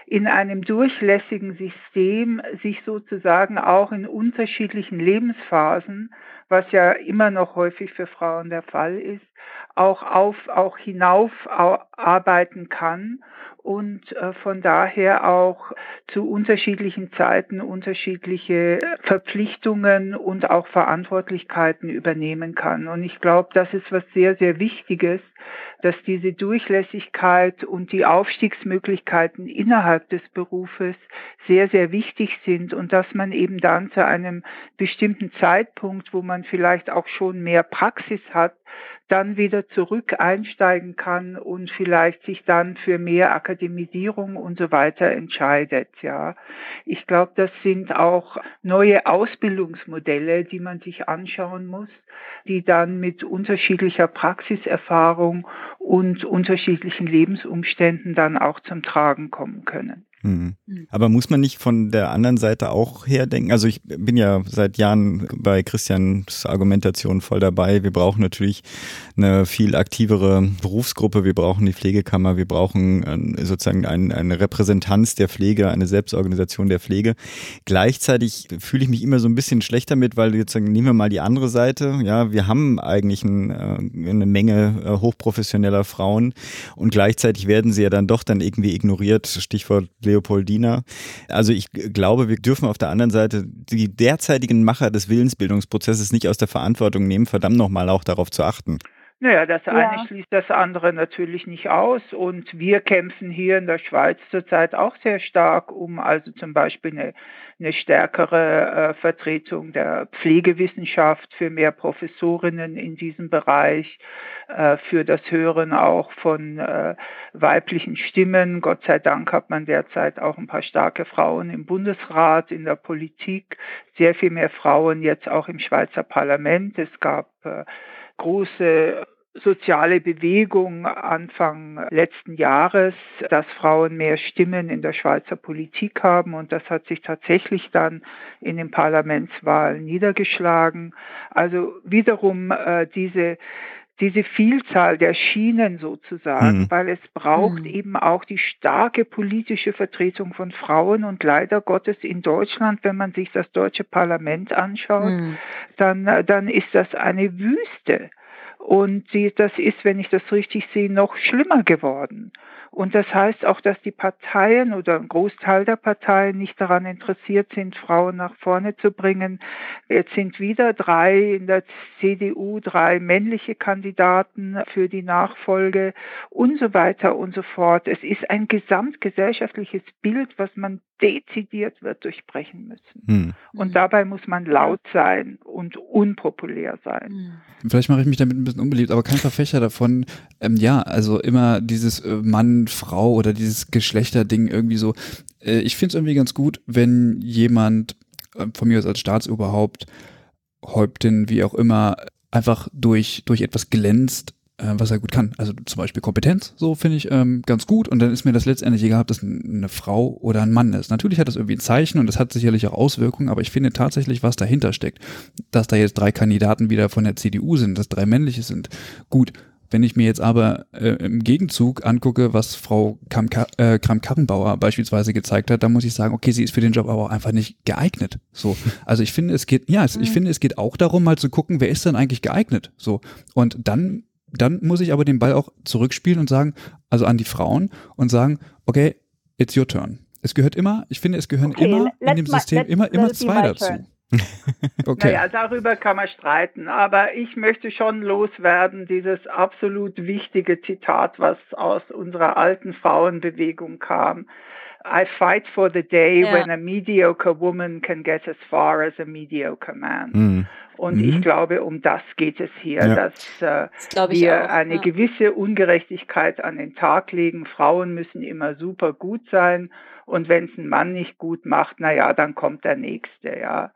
in einem durchlässigen System sich sozusagen auch in unterschiedlichen Lebensphasen, was ja immer noch häufig für Frauen der Fall ist, auch auf, auch hinauf arbeiten kann und äh, von daher auch zu unterschiedlichen Zeiten unterschiedliche Verpflichtungen und auch Verantwortlichkeiten übernehmen kann. Und ich glaube, das ist was sehr, sehr Wichtiges, dass diese Durchlässigkeit und die Aufstiegsmöglichkeiten innerhalb des Berufes sehr, sehr wichtig sind und dass man eben dann zu einem bestimmten Zeitpunkt, wo man vielleicht auch schon mehr Praxis hat, dann wieder zurück einsteigen kann und vielleicht sich dann für mehr Akademisierung und so weiter entscheidet, ja. Ich glaube, das sind auch neue Ausbildungsmodelle, die man sich anschauen muss, die dann mit unterschiedlicher Praxiserfahrung und unterschiedlichen Lebensumständen dann auch zum Tragen kommen können. Mhm. mhm. Aber muss man nicht von der anderen Seite auch herdenken? Also ich bin ja seit Jahren bei Christians Argumentation voll dabei. Wir brauchen natürlich eine viel aktivere Berufsgruppe. Wir brauchen die Pflegekammer. Wir brauchen äh, sozusagen ein, eine Repräsentanz der Pflege, eine Selbstorganisation der Pflege. Gleichzeitig fühle ich mich immer so ein bisschen schlechter mit, weil jetzt sagen, nehmen wir mal die andere Seite. Ja, wir haben eigentlich ein, äh, eine Menge äh, hochprofessioneller Frauen und gleichzeitig werden sie ja dann doch dann irgendwie ignoriert. Stichwort Leopoldina. Also ich glaube, wir dürfen auf der anderen Seite die derzeitigen Macher des Willensbildungsprozesses nicht aus der Verantwortung nehmen, verdammt nochmal auch darauf zu achten. Naja, das eine ja. schließt das andere natürlich nicht aus. Und wir kämpfen hier in der Schweiz zurzeit auch sehr stark um also zum Beispiel eine, eine stärkere äh, Vertretung der Pflegewissenschaft, für mehr Professorinnen in diesem Bereich, äh, für das Hören auch von äh, weiblichen Stimmen. Gott sei Dank hat man derzeit auch ein paar starke Frauen im Bundesrat, in der Politik, sehr viel mehr Frauen jetzt auch im Schweizer Parlament. Es gab äh, große soziale Bewegung Anfang letzten Jahres, dass Frauen mehr Stimmen in der Schweizer Politik haben und das hat sich tatsächlich dann in den Parlamentswahlen niedergeschlagen. Also wiederum äh, diese diese Vielzahl der Schienen sozusagen, mhm. weil es braucht mhm. eben auch die starke politische Vertretung von Frauen und leider Gottes in Deutschland, wenn man sich das deutsche Parlament anschaut, mhm. dann, dann ist das eine Wüste. Und die, das ist, wenn ich das richtig sehe, noch schlimmer geworden. Und das heißt auch, dass die Parteien oder ein Großteil der Parteien nicht daran interessiert sind, Frauen nach vorne zu bringen. Jetzt sind wieder drei in der CDU, drei männliche Kandidaten für die Nachfolge und so weiter und so fort. Es ist ein gesamtgesellschaftliches Bild, was man dezidiert wird durchbrechen müssen. Hm. Und dabei muss man laut sein und unpopulär sein. Hm. Vielleicht mache ich mich damit ein bisschen unbeliebt, aber kein Verfechter davon, ähm, ja, also immer dieses äh, Mann, Frau oder dieses Geschlechterding irgendwie so. Äh, ich finde es irgendwie ganz gut, wenn jemand äh, von mir aus als Staatsoberhaupt, Häuptin, wie auch immer, einfach durch, durch etwas glänzt, äh, was er gut kann. Also zum Beispiel Kompetenz, so finde ich ähm, ganz gut. Und dann ist mir das letztendlich egal, ob das eine Frau oder ein Mann ist. Natürlich hat das irgendwie ein Zeichen und das hat sicherlich auch Auswirkungen, aber ich finde tatsächlich, was dahinter steckt. Dass da jetzt drei Kandidaten wieder von der CDU sind, dass drei männliche sind, gut. Wenn ich mir jetzt aber äh, im Gegenzug angucke, was Frau äh, Kram-Karrenbauer beispielsweise gezeigt hat, dann muss ich sagen, okay, sie ist für den Job aber auch einfach nicht geeignet. So, also ich finde, es geht, ja, ich mhm. finde, es geht auch darum, mal zu gucken, wer ist denn eigentlich geeignet. So und dann dann muss ich aber den Ball auch zurückspielen und sagen, also an die Frauen und sagen, okay, it's your turn. Es gehört immer, ich finde, es gehören okay, immer in dem System my, immer, immer zwei dazu. okay. Naja, darüber kann man streiten, aber ich möchte schon loswerden, dieses absolut wichtige Zitat, was aus unserer alten Frauenbewegung kam. I fight for the day ja. when a mediocre woman can get as far as a mediocre man. Mhm. Und mhm. ich glaube, um das geht es hier, ja. dass äh, das wir auch, eine ja. gewisse Ungerechtigkeit an den Tag legen. Frauen müssen immer super gut sein und wenn es ein Mann nicht gut macht, na ja, dann kommt der nächste, ja.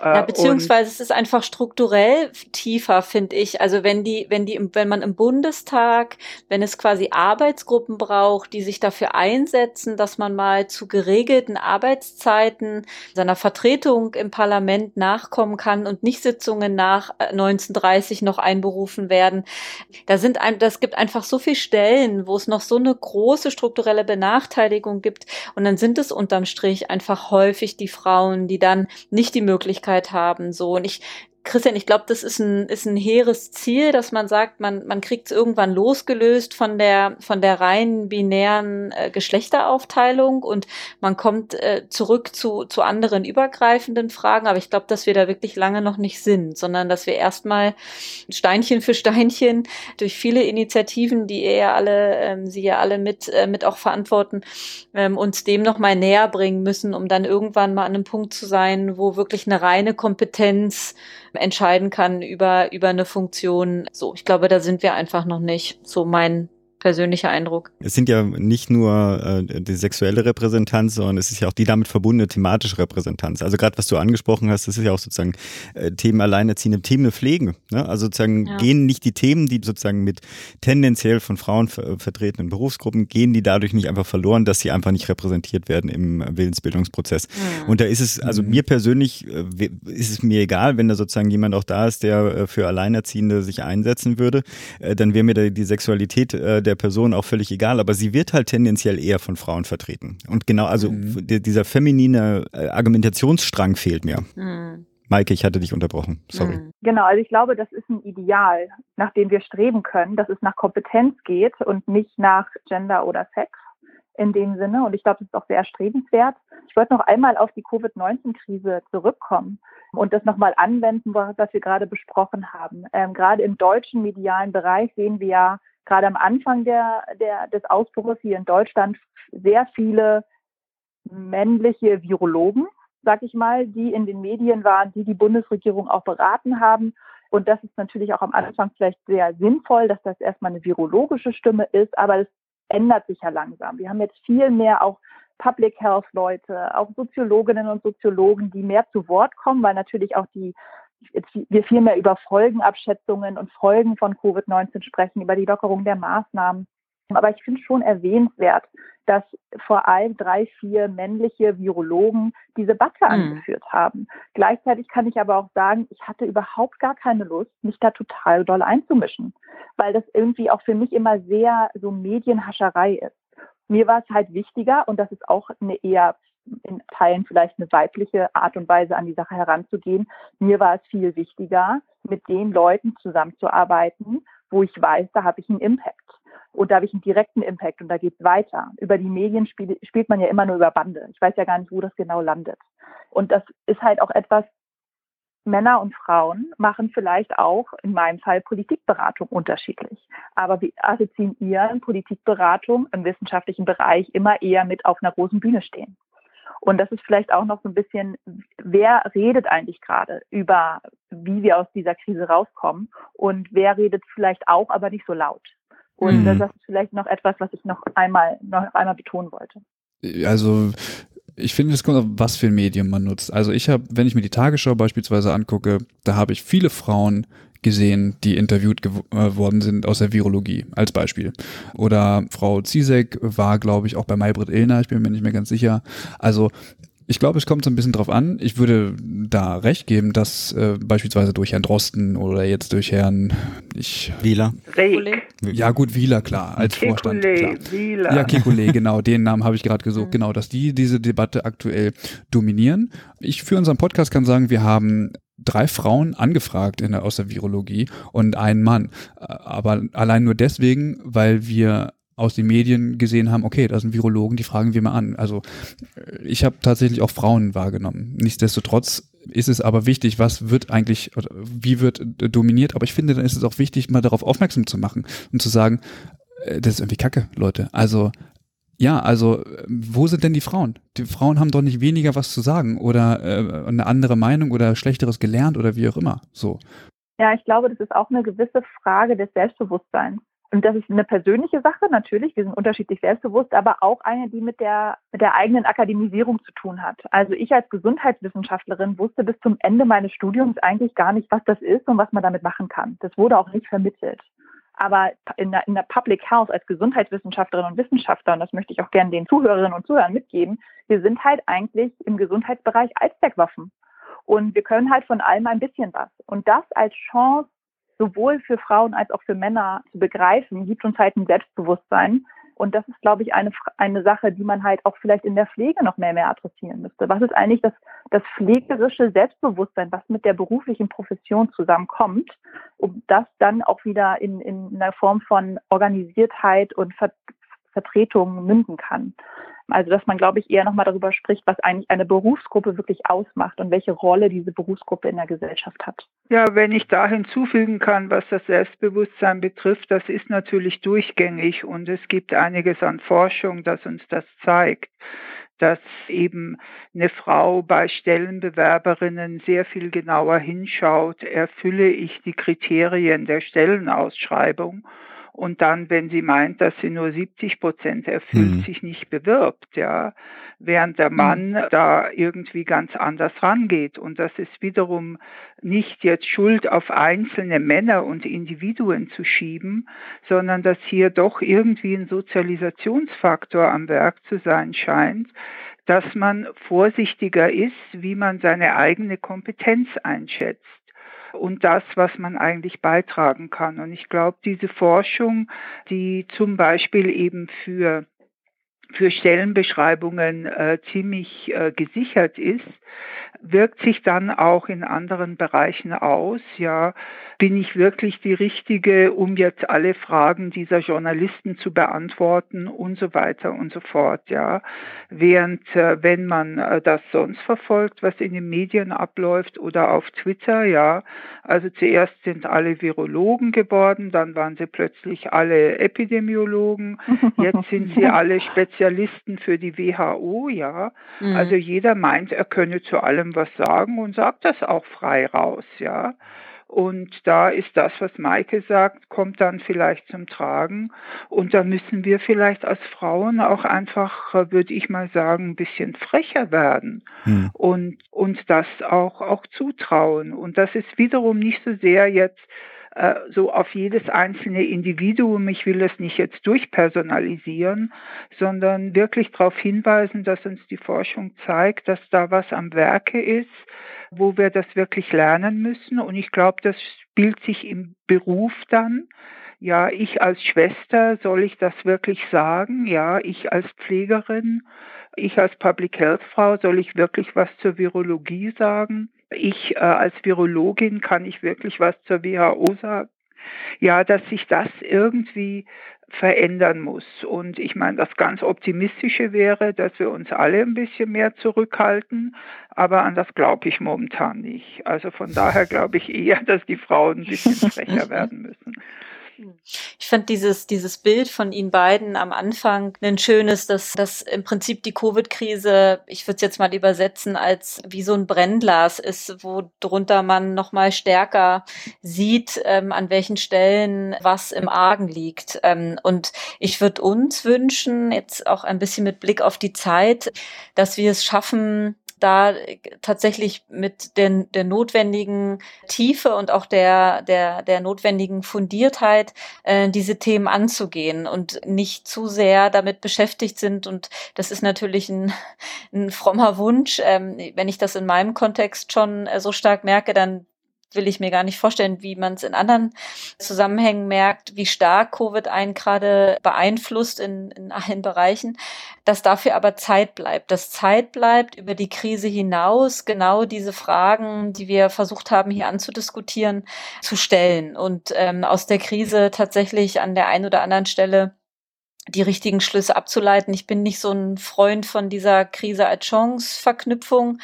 ja äh, beziehungsweise es ist einfach strukturell tiefer, finde ich. Also wenn die, wenn die, wenn man im Bundestag, wenn es quasi Arbeitsgruppen braucht, die sich dafür einsetzen, dass man mal zu geregelten Arbeitszeiten seiner Vertretung im Parlament nachkommen kann und nicht sitzt Sitzungen nach 1930 äh, noch einberufen werden. Da sind ein, das gibt einfach so viele Stellen, wo es noch so eine große strukturelle Benachteiligung gibt. Und dann sind es unterm Strich einfach häufig die Frauen, die dann nicht die Möglichkeit haben, so. Und ich Christian, ich glaube, das ist ein, ist ein hehres Ziel, dass man sagt, man, man kriegt es irgendwann losgelöst von der, von der rein binären äh, Geschlechteraufteilung und man kommt äh, zurück zu, zu anderen übergreifenden Fragen. Aber ich glaube, dass wir da wirklich lange noch nicht sind, sondern dass wir erstmal Steinchen für Steinchen durch viele Initiativen, die ihr ja alle, ähm, sie ja alle mit, äh, mit auch verantworten, ähm, uns dem nochmal näher bringen müssen, um dann irgendwann mal an einem Punkt zu sein, wo wirklich eine reine Kompetenz entscheiden kann über, über eine Funktion. So, ich glaube, da sind wir einfach noch nicht. So mein persönlicher Eindruck. Es sind ja nicht nur äh, die sexuelle Repräsentanz, sondern es ist ja auch die damit verbundene thematische Repräsentanz. Also gerade was du angesprochen hast, das ist ja auch sozusagen äh, Themen alleinerziehende, Themen Pflegen. Ne? Also sozusagen ja. gehen nicht die Themen, die sozusagen mit tendenziell von Frauen ver vertretenen Berufsgruppen, gehen die dadurch nicht einfach verloren, dass sie einfach nicht repräsentiert werden im Willensbildungsprozess. Mhm. Und da ist es, also mhm. mir persönlich äh, ist es mir egal, wenn da sozusagen jemand auch da ist, der äh, für Alleinerziehende sich einsetzen würde, äh, dann wäre mir da die Sexualität äh, der der Person auch völlig egal, aber sie wird halt tendenziell eher von Frauen vertreten. Und genau, also mhm. dieser feminine äh, Argumentationsstrang fehlt mir. Mhm. Maike, ich hatte dich unterbrochen. Sorry. Mhm. Genau, also ich glaube, das ist ein Ideal, nach dem wir streben können, dass es nach Kompetenz geht und nicht nach Gender oder Sex in dem Sinne. Und ich glaube, das ist auch sehr erstrebenswert. Ich wollte noch einmal auf die Covid-19-Krise zurückkommen und das nochmal anwenden, was wir gerade besprochen haben. Ähm, gerade im deutschen medialen Bereich sehen wir ja gerade am Anfang der, der, des Ausbruchs hier in Deutschland sehr viele männliche Virologen, sag ich mal, die in den Medien waren, die die Bundesregierung auch beraten haben. Und das ist natürlich auch am Anfang vielleicht sehr sinnvoll, dass das erstmal eine virologische Stimme ist, aber es ändert sich ja langsam. Wir haben jetzt viel mehr auch Public Health Leute, auch Soziologinnen und Soziologen, die mehr zu Wort kommen, weil natürlich auch die wir viel mehr über Folgenabschätzungen und Folgen von Covid-19 sprechen, über die Lockerung der Maßnahmen. Aber ich finde schon erwähnenswert, dass vor allem drei, vier männliche Virologen diese Debatte mhm. angeführt haben. Gleichzeitig kann ich aber auch sagen, ich hatte überhaupt gar keine Lust, mich da total doll einzumischen, weil das irgendwie auch für mich immer sehr so Medienhascherei ist. Mir war es halt wichtiger, und das ist auch eine eher in Teilen vielleicht eine weibliche Art und Weise an die Sache heranzugehen. Mir war es viel wichtiger, mit den Leuten zusammenzuarbeiten, wo ich weiß, da habe ich einen Impact. Und da habe ich einen direkten Impact und da geht es weiter. Über die Medien spiel, spielt man ja immer nur über Bande. Ich weiß ja gar nicht, wo das genau landet. Und das ist halt auch etwas, Männer und Frauen machen vielleicht auch in meinem Fall Politikberatung unterschiedlich. Aber wir assoziieren Politikberatung im wissenschaftlichen Bereich immer eher mit auf einer großen Bühne stehen. Und das ist vielleicht auch noch so ein bisschen, wer redet eigentlich gerade über, wie wir aus dieser Krise rauskommen und wer redet vielleicht auch, aber nicht so laut. Und mhm. das ist vielleicht noch etwas, was ich noch einmal, noch einmal betonen wollte. Also ich finde, es kommt auf was für ein Medium man nutzt. Also ich habe, wenn ich mir die Tagesschau beispielsweise angucke, da habe ich viele Frauen gesehen, die interviewt äh, worden sind aus der Virologie, als Beispiel. Oder Frau Zizek war, glaube ich, auch bei Maybrit Illner, ich bin mir nicht mehr ganz sicher. Also ich glaube, es kommt so ein bisschen drauf an. Ich würde da recht geben, dass äh, beispielsweise durch Herrn Drosten oder jetzt durch Herrn ich Wieler. Ja gut, Wieler klar als Kekulé, Vorstand. Klar. Wieler. Ja, Kekulé, genau, den Namen habe ich gerade gesucht. Mhm. Genau, dass die diese Debatte aktuell dominieren. Ich für unseren Podcast kann sagen, wir haben drei Frauen angefragt in der, aus der Virologie und einen Mann. Aber allein nur deswegen, weil wir aus den Medien gesehen haben, okay, da sind Virologen, die fragen wir mal an. Also ich habe tatsächlich auch Frauen wahrgenommen. Nichtsdestotrotz ist es aber wichtig, was wird eigentlich, wie wird dominiert. Aber ich finde, dann ist es auch wichtig, mal darauf aufmerksam zu machen und zu sagen, äh, das ist irgendwie Kacke, Leute. Also ja, also wo sind denn die Frauen? Die Frauen haben doch nicht weniger was zu sagen oder äh, eine andere Meinung oder schlechteres gelernt oder wie auch immer. So. Ja, ich glaube, das ist auch eine gewisse Frage des Selbstbewusstseins. Und das ist eine persönliche Sache, natürlich. Wir sind unterschiedlich selbstbewusst, aber auch eine, die mit der, mit der eigenen Akademisierung zu tun hat. Also ich als Gesundheitswissenschaftlerin wusste bis zum Ende meines Studiums eigentlich gar nicht, was das ist und was man damit machen kann. Das wurde auch nicht vermittelt. Aber in der, in der Public Health als Gesundheitswissenschaftlerin und Wissenschaftler, und das möchte ich auch gerne den Zuhörerinnen und Zuhörern mitgeben, wir sind halt eigentlich im Gesundheitsbereich Allzweckwaffen. Und wir können halt von allem ein bisschen was. Und das als Chance sowohl für Frauen als auch für Männer zu begreifen, gibt uns halt ein Selbstbewusstsein. Und das ist, glaube ich, eine, eine Sache, die man halt auch vielleicht in der Pflege noch mehr mehr adressieren müsste. Was ist eigentlich das, das pflegerische Selbstbewusstsein, was mit der beruflichen Profession zusammenkommt, um das dann auch wieder in, in einer Form von Organisiertheit und Ver Vertretung münden kann. Also dass man, glaube ich, eher nochmal darüber spricht, was eigentlich eine Berufsgruppe wirklich ausmacht und welche Rolle diese Berufsgruppe in der Gesellschaft hat. Ja, wenn ich da hinzufügen kann, was das Selbstbewusstsein betrifft, das ist natürlich durchgängig und es gibt einiges an Forschung, das uns das zeigt dass eben eine Frau bei Stellenbewerberinnen sehr viel genauer hinschaut, erfülle ich die Kriterien der Stellenausschreibung und dann, wenn sie meint, dass sie nur 70 Prozent erfüllt, mhm. sich nicht bewirbt, ja, während der hm. Mann mhm. da irgendwie ganz anders rangeht. Und das ist wiederum nicht jetzt Schuld auf einzelne Männer und Individuen zu schieben, sondern dass hier doch irgendwie ein Sozialisationsfaktor am Werk zu sein scheint, dass man vorsichtiger ist, wie man seine eigene Kompetenz einschätzt und das, was man eigentlich beitragen kann. Und ich glaube, diese Forschung, die zum Beispiel eben für für Stellenbeschreibungen äh, ziemlich äh, gesichert ist, wirkt sich dann auch in anderen Bereichen aus. Ja, bin ich wirklich die Richtige, um jetzt alle Fragen dieser Journalisten zu beantworten und so weiter und so fort. Ja, während äh, wenn man äh, das sonst verfolgt, was in den Medien abläuft oder auf Twitter, ja, also zuerst sind alle Virologen geworden, dann waren sie plötzlich alle Epidemiologen, jetzt sind sie alle Spezialisten für die WHO, ja. Mhm. Also jeder meint, er könne zu allem was sagen und sagt das auch frei raus, ja. Und da ist das, was Maike sagt, kommt dann vielleicht zum Tragen. Und da müssen wir vielleicht als Frauen auch einfach, würde ich mal sagen, ein bisschen frecher werden hm. und uns das auch, auch zutrauen. Und das ist wiederum nicht so sehr jetzt äh, so auf jedes einzelne Individuum, ich will das nicht jetzt durchpersonalisieren, sondern wirklich darauf hinweisen, dass uns die Forschung zeigt, dass da was am Werke ist, wo wir das wirklich lernen müssen. Und ich glaube, das spielt sich im Beruf dann. Ja, ich als Schwester, soll ich das wirklich sagen? Ja, ich als Pflegerin, ich als Public Health Frau, soll ich wirklich was zur Virologie sagen? Ich äh, als Virologin kann ich wirklich was zur WHO sagen. Ja, dass sich das irgendwie verändern muss. Und ich meine, das ganz Optimistische wäre, dass wir uns alle ein bisschen mehr zurückhalten, aber an das glaube ich momentan nicht. Also von daher glaube ich eher, dass die Frauen ein bisschen frecher werden müssen. Ich fand dieses, dieses Bild von Ihnen beiden am Anfang ein schönes, dass, dass im Prinzip die Covid-Krise, ich würde es jetzt mal übersetzen, als wie so ein Brennglas ist, wo drunter man nochmal stärker sieht, ähm, an welchen Stellen was im Argen liegt. Ähm, und ich würde uns wünschen, jetzt auch ein bisschen mit Blick auf die Zeit, dass wir es schaffen, da tatsächlich mit den, der notwendigen Tiefe und auch der, der, der notwendigen Fundiertheit äh, diese Themen anzugehen und nicht zu sehr damit beschäftigt sind. Und das ist natürlich ein, ein frommer Wunsch. Ähm, wenn ich das in meinem Kontext schon äh, so stark merke, dann will ich mir gar nicht vorstellen, wie man es in anderen Zusammenhängen merkt, wie stark Covid einen gerade beeinflusst in, in allen Bereichen, dass dafür aber Zeit bleibt, dass Zeit bleibt über die Krise hinaus, genau diese Fragen, die wir versucht haben hier anzudiskutieren, zu stellen. Und ähm, aus der Krise tatsächlich an der einen oder anderen Stelle die richtigen Schlüsse abzuleiten. Ich bin nicht so ein Freund von dieser Krise als Chance-Verknüpfung,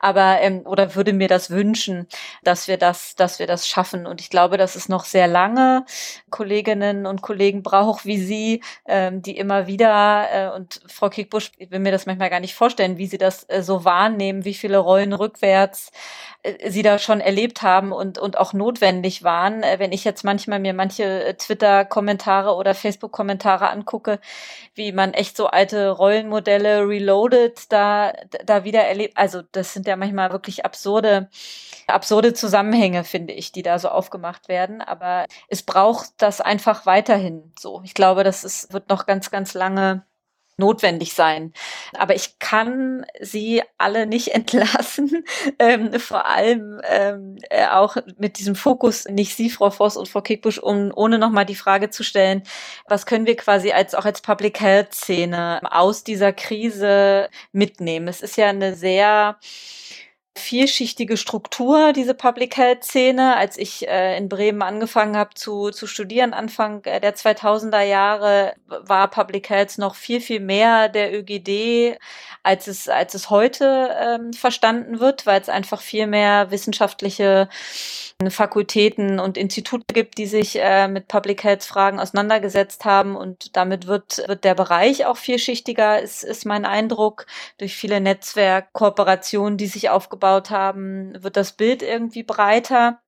aber ähm, oder würde mir das wünschen, dass wir das, dass wir das schaffen. Und ich glaube, dass es noch sehr lange Kolleginnen und Kollegen braucht, wie Sie, ähm, die immer wieder äh, und Frau Kickbusch, ich will mir das manchmal gar nicht vorstellen, wie Sie das äh, so wahrnehmen, wie viele Rollen rückwärts äh, Sie da schon erlebt haben und und auch notwendig waren. Äh, wenn ich jetzt manchmal mir manche äh, Twitter-Kommentare oder Facebook-Kommentare angucke angucke, wie man echt so alte Rollenmodelle reloaded da, da wieder erlebt. Also das sind ja manchmal wirklich absurde, absurde Zusammenhänge, finde ich, die da so aufgemacht werden. Aber es braucht das einfach weiterhin so. Ich glaube, das ist, wird noch ganz, ganz lange notwendig sein. Aber ich kann sie alle nicht entlassen, ähm, vor allem ähm, äh, auch mit diesem Fokus, nicht Sie, Frau Voss und Frau Kickbusch, um, ohne nochmal die Frage zu stellen, was können wir quasi als auch als Public Health Szene aus dieser Krise mitnehmen? Es ist ja eine sehr vielschichtige Struktur, diese Public Health Szene. Als ich äh, in Bremen angefangen habe zu, zu studieren, Anfang äh, der 2000er Jahre, war Public Health noch viel, viel mehr der ÖGD, als es, als es heute ähm, verstanden wird, weil es einfach viel mehr wissenschaftliche Fakultäten und Institute gibt, die sich äh, mit Public Health Fragen auseinandergesetzt haben und damit wird, wird der Bereich auch vielschichtiger, ist, ist mein Eindruck. Durch viele Netzwerkkooperationen, die sich aufgebaut haben, wird das Bild irgendwie breiter.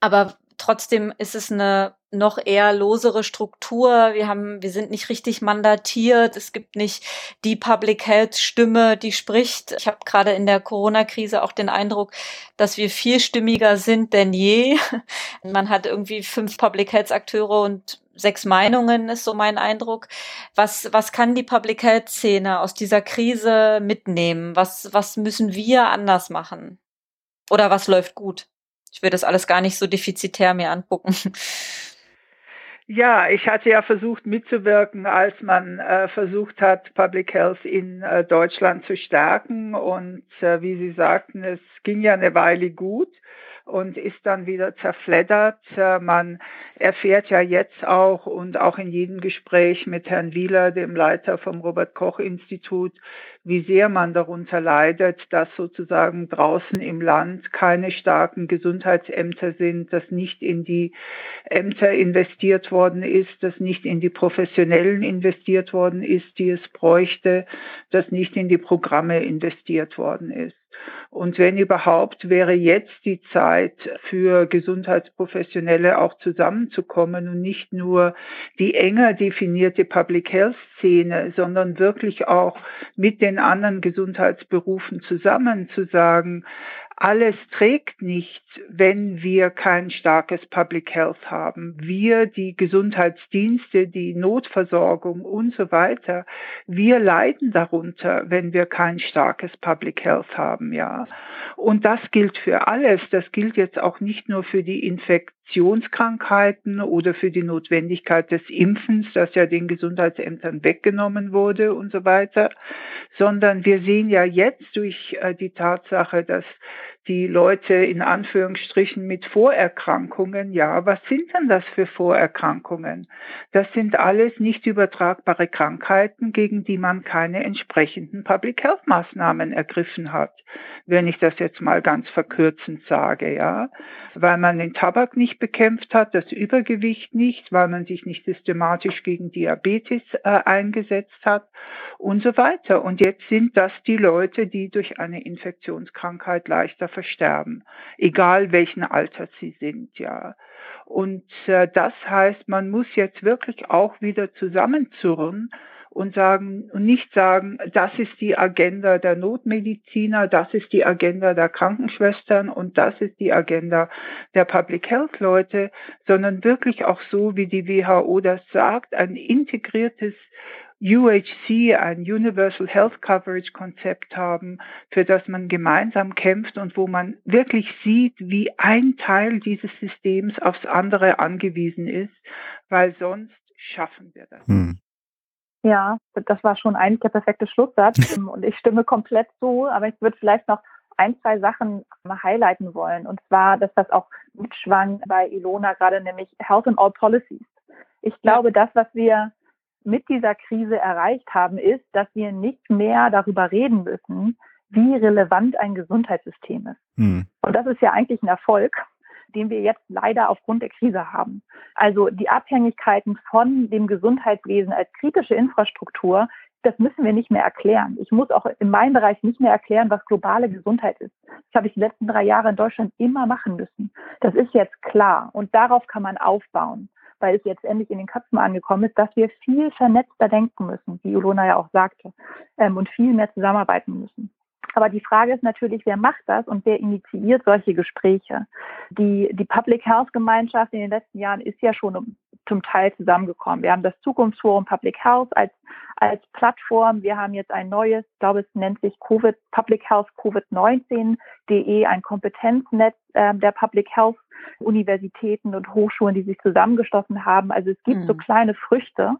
Aber trotzdem ist es eine noch eher losere Struktur. Wir haben, wir sind nicht richtig mandatiert. Es gibt nicht die Public Health Stimme, die spricht. Ich habe gerade in der Corona-Krise auch den Eindruck, dass wir vielstimmiger sind denn je. Man hat irgendwie fünf Public Health Akteure und sechs Meinungen ist so mein Eindruck. Was, was kann die Public Health Szene aus dieser Krise mitnehmen? Was, was müssen wir anders machen? Oder was läuft gut? Ich will das alles gar nicht so defizitär mir angucken. Ja, ich hatte ja versucht mitzuwirken, als man äh, versucht hat, Public Health in äh, Deutschland zu stärken. Und äh, wie Sie sagten, es ging ja eine Weile gut und ist dann wieder zerfleddert. Äh, man erfährt ja jetzt auch und auch in jedem Gespräch mit Herrn Wieler, dem Leiter vom Robert Koch Institut, wie sehr man darunter leidet, dass sozusagen draußen im Land keine starken Gesundheitsämter sind, dass nicht in die Ämter investiert worden ist, dass nicht in die Professionellen investiert worden ist, die es bräuchte, dass nicht in die Programme investiert worden ist. Und wenn überhaupt, wäre jetzt die Zeit für Gesundheitsprofessionelle auch zusammenzukommen und nicht nur die enger definierte Public Health Szene, sondern wirklich auch mit den anderen Gesundheitsberufen zusammen zu sagen, alles trägt nicht, wenn wir kein starkes Public Health haben. Wir, die Gesundheitsdienste, die Notversorgung und so weiter, wir leiden darunter, wenn wir kein starkes Public Health haben, ja. Und das gilt für alles. Das gilt jetzt auch nicht nur für die Infektionskrankheiten oder für die Notwendigkeit des Impfens, das ja den Gesundheitsämtern weggenommen wurde und so weiter, sondern wir sehen ja jetzt durch äh, die Tatsache, dass die Leute in Anführungsstrichen mit Vorerkrankungen, ja, was sind denn das für Vorerkrankungen? Das sind alles nicht übertragbare Krankheiten, gegen die man keine entsprechenden Public Health Maßnahmen ergriffen hat, wenn ich das jetzt mal ganz verkürzend sage, ja, weil man den Tabak nicht bekämpft hat, das Übergewicht nicht, weil man sich nicht systematisch gegen Diabetes äh, eingesetzt hat und so weiter. Und jetzt sind das die Leute, die durch eine Infektionskrankheit leichter versterben, egal welchen Alters sie sind, ja. Und äh, das heißt, man muss jetzt wirklich auch wieder zusammenzurren und sagen und nicht sagen, das ist die Agenda der Notmediziner, das ist die Agenda der Krankenschwestern und das ist die Agenda der Public Health Leute, sondern wirklich auch so, wie die WHO das sagt, ein integriertes UHC, ein Universal Health Coverage Konzept haben, für das man gemeinsam kämpft und wo man wirklich sieht, wie ein Teil dieses Systems aufs andere angewiesen ist, weil sonst schaffen wir das. Hm. Ja, das war schon eigentlich der perfekte Schlusssatz und ich stimme komplett zu, aber ich würde vielleicht noch ein, zwei Sachen mal highlighten wollen und zwar, dass das auch mitschwang bei Ilona gerade, nämlich Health and All Policies. Ich glaube, das, was wir mit dieser Krise erreicht haben, ist, dass wir nicht mehr darüber reden müssen, wie relevant ein Gesundheitssystem ist. Mhm. Und das ist ja eigentlich ein Erfolg, den wir jetzt leider aufgrund der Krise haben. Also die Abhängigkeiten von dem Gesundheitswesen als kritische Infrastruktur, das müssen wir nicht mehr erklären. Ich muss auch in meinem Bereich nicht mehr erklären, was globale Gesundheit ist. Das habe ich die letzten drei Jahre in Deutschland immer machen müssen. Das ist jetzt klar und darauf kann man aufbauen weil es jetzt endlich in den Köpfen angekommen ist, dass wir viel vernetzter denken müssen, wie Ulona ja auch sagte, ähm, und viel mehr zusammenarbeiten müssen. Aber die Frage ist natürlich, wer macht das und wer initiiert solche Gespräche? Die, die Public Health Gemeinschaft in den letzten Jahren ist ja schon zum Teil zusammengekommen. Wir haben das Zukunftsforum Public Health als, als Plattform. Wir haben jetzt ein neues, ich glaube, es nennt sich Covid, Public Health Covid-19.de, ein Kompetenznetz äh, der Public Health Universitäten und Hochschulen, die sich zusammengeschlossen haben. Also es gibt mhm. so kleine Früchte.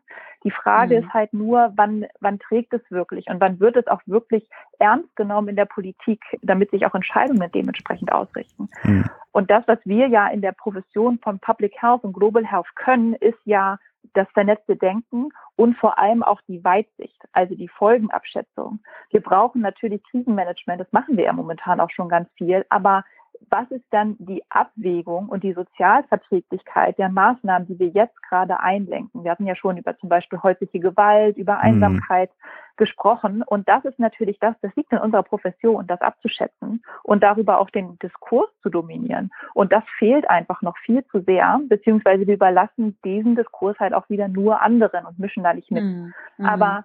Die Frage mhm. ist halt nur, wann, wann trägt es wirklich und wann wird es auch wirklich ernst genommen in der Politik, damit sich auch Entscheidungen dementsprechend ausrichten. Mhm. Und das, was wir ja in der Profession von Public Health und Global Health können, ist ja das vernetzte Denken und vor allem auch die Weitsicht, also die Folgenabschätzung. Wir brauchen natürlich Krisenmanagement, das machen wir ja momentan auch schon ganz viel, aber was ist dann die Abwägung und die Sozialverträglichkeit der Maßnahmen, die wir jetzt gerade einlenken? Wir hatten ja schon über zum Beispiel häusliche Gewalt, über mhm. Einsamkeit mhm. gesprochen. Und das ist natürlich das, das liegt in unserer Profession, das abzuschätzen und darüber auch den Diskurs zu dominieren. Und das fehlt einfach noch viel zu sehr, beziehungsweise wir überlassen diesen Diskurs halt auch wieder nur anderen und mischen da nicht mit. Mhm. Aber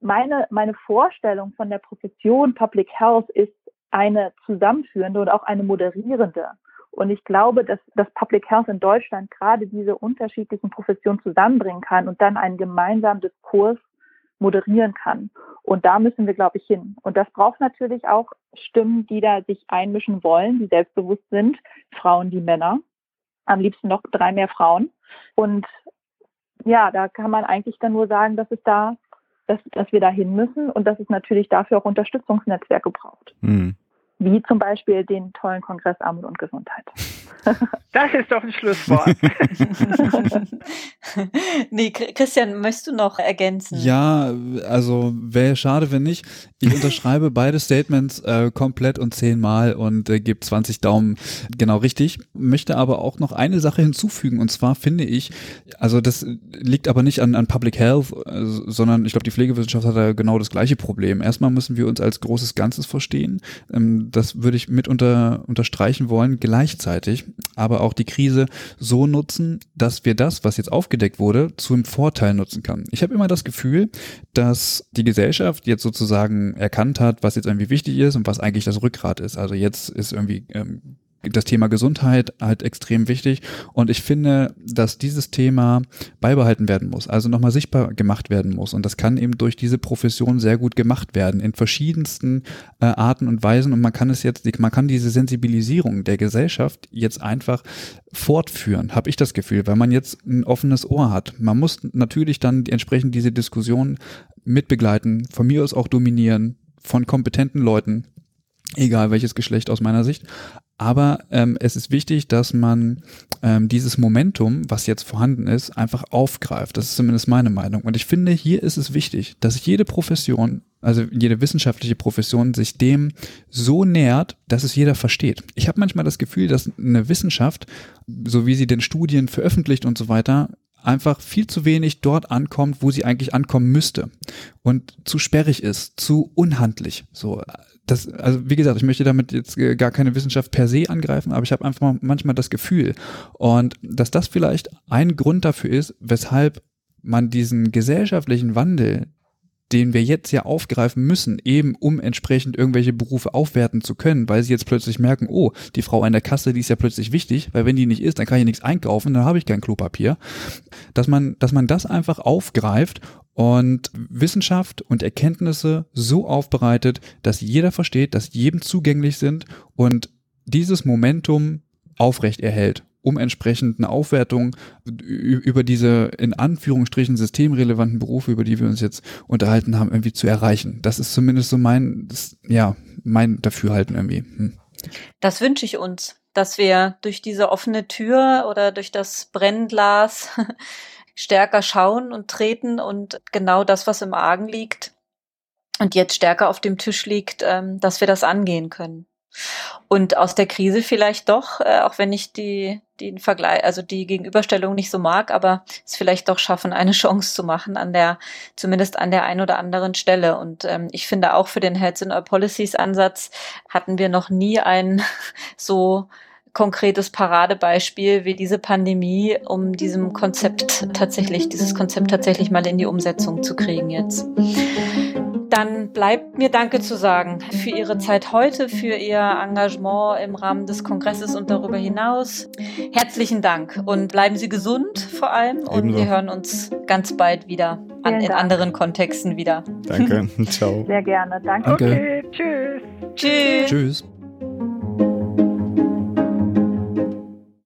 meine, meine Vorstellung von der Profession Public Health ist, eine zusammenführende und auch eine moderierende. Und ich glaube, dass das Public Health in Deutschland gerade diese unterschiedlichen Professionen zusammenbringen kann und dann einen gemeinsamen Diskurs moderieren kann. Und da müssen wir, glaube ich, hin. Und das braucht natürlich auch Stimmen, die da sich einmischen wollen, die selbstbewusst sind, Frauen wie Männer. Am liebsten noch drei mehr Frauen. Und ja, da kann man eigentlich dann nur sagen, dass es da dass, dass wir da hin müssen und dass es natürlich dafür auch Unterstützungsnetzwerke braucht. Mhm. Wie zum Beispiel den tollen Kongress Armut und Gesundheit. Das ist doch ein Schlusswort. nee, Christian, möchtest du noch ergänzen? Ja, also wäre schade, wenn nicht. Ich unterschreibe beide Statements äh, komplett und zehnmal und äh, gebe 20 Daumen genau richtig. Möchte aber auch noch eine Sache hinzufügen und zwar finde ich, also das liegt aber nicht an, an Public Health, äh, sondern ich glaube, die Pflegewissenschaft hat da genau das gleiche Problem. Erstmal müssen wir uns als großes Ganzes verstehen. Ähm, das würde ich mit unter, unterstreichen wollen. Gleichzeitig aber auch die Krise so nutzen, dass wir das, was jetzt aufgedeckt wurde, zum Vorteil nutzen kann. Ich habe immer das Gefühl, dass die Gesellschaft jetzt sozusagen erkannt hat, was jetzt irgendwie wichtig ist und was eigentlich das Rückgrat ist. Also jetzt ist irgendwie ähm, das Thema Gesundheit halt extrem wichtig und ich finde, dass dieses Thema beibehalten werden muss, also nochmal sichtbar gemacht werden muss und das kann eben durch diese Profession sehr gut gemacht werden in verschiedensten äh, Arten und Weisen und man kann es jetzt, man kann diese Sensibilisierung der Gesellschaft jetzt einfach fortführen, habe ich das Gefühl, weil man jetzt ein offenes Ohr hat. Man muss natürlich dann entsprechend diese Diskussion mitbegleiten, von mir aus auch dominieren, von kompetenten Leuten, egal welches Geschlecht aus meiner Sicht. Aber ähm, es ist wichtig, dass man ähm, dieses Momentum, was jetzt vorhanden ist, einfach aufgreift. Das ist zumindest meine Meinung. Und ich finde, hier ist es wichtig, dass jede Profession, also jede wissenschaftliche Profession, sich dem so nähert, dass es jeder versteht. Ich habe manchmal das Gefühl, dass eine Wissenschaft, so wie sie den Studien veröffentlicht und so weiter, einfach viel zu wenig dort ankommt, wo sie eigentlich ankommen müsste und zu sperrig ist, zu unhandlich. So, das, also wie gesagt, ich möchte damit jetzt gar keine Wissenschaft per se angreifen, aber ich habe einfach manchmal das Gefühl und dass das vielleicht ein Grund dafür ist, weshalb man diesen gesellschaftlichen Wandel, den wir jetzt ja aufgreifen müssen, eben um entsprechend irgendwelche Berufe aufwerten zu können, weil sie jetzt plötzlich merken, oh, die Frau an der Kasse, die ist ja plötzlich wichtig, weil wenn die nicht ist, dann kann ich nichts einkaufen, dann habe ich kein Klopapier. Dass man, dass man das einfach aufgreift und Wissenschaft und Erkenntnisse so aufbereitet, dass jeder versteht, dass jedem zugänglich sind und dieses Momentum aufrecht erhält, um entsprechend eine Aufwertung über diese in Anführungsstrichen systemrelevanten Berufe, über die wir uns jetzt unterhalten haben, irgendwie zu erreichen. Das ist zumindest so mein, das, ja, mein Dafürhalten irgendwie. Hm. Das wünsche ich uns, dass wir durch diese offene Tür oder durch das Brennglas stärker schauen und treten und genau das, was im Argen liegt und jetzt stärker auf dem Tisch liegt, ähm, dass wir das angehen können. Und aus der Krise vielleicht doch, äh, auch wenn ich die, den Vergleich, also die Gegenüberstellung nicht so mag, aber es vielleicht doch schaffen, eine Chance zu machen an der, zumindest an der einen oder anderen Stelle. Und ähm, ich finde auch für den Health in Our Policies Ansatz hatten wir noch nie ein so konkretes Paradebeispiel wie diese Pandemie, um diesem Konzept tatsächlich, dieses Konzept tatsächlich mal in die Umsetzung zu kriegen jetzt. Dann bleibt mir Danke zu sagen für Ihre Zeit heute, für Ihr Engagement im Rahmen des Kongresses und darüber hinaus. Herzlichen Dank und bleiben Sie gesund vor allem Ebenso. und wir hören uns ganz bald wieder an, in anderen Kontexten wieder. Danke, ciao. Sehr gerne, danke. danke. Okay, tschüss. Tschüss. Tschüss.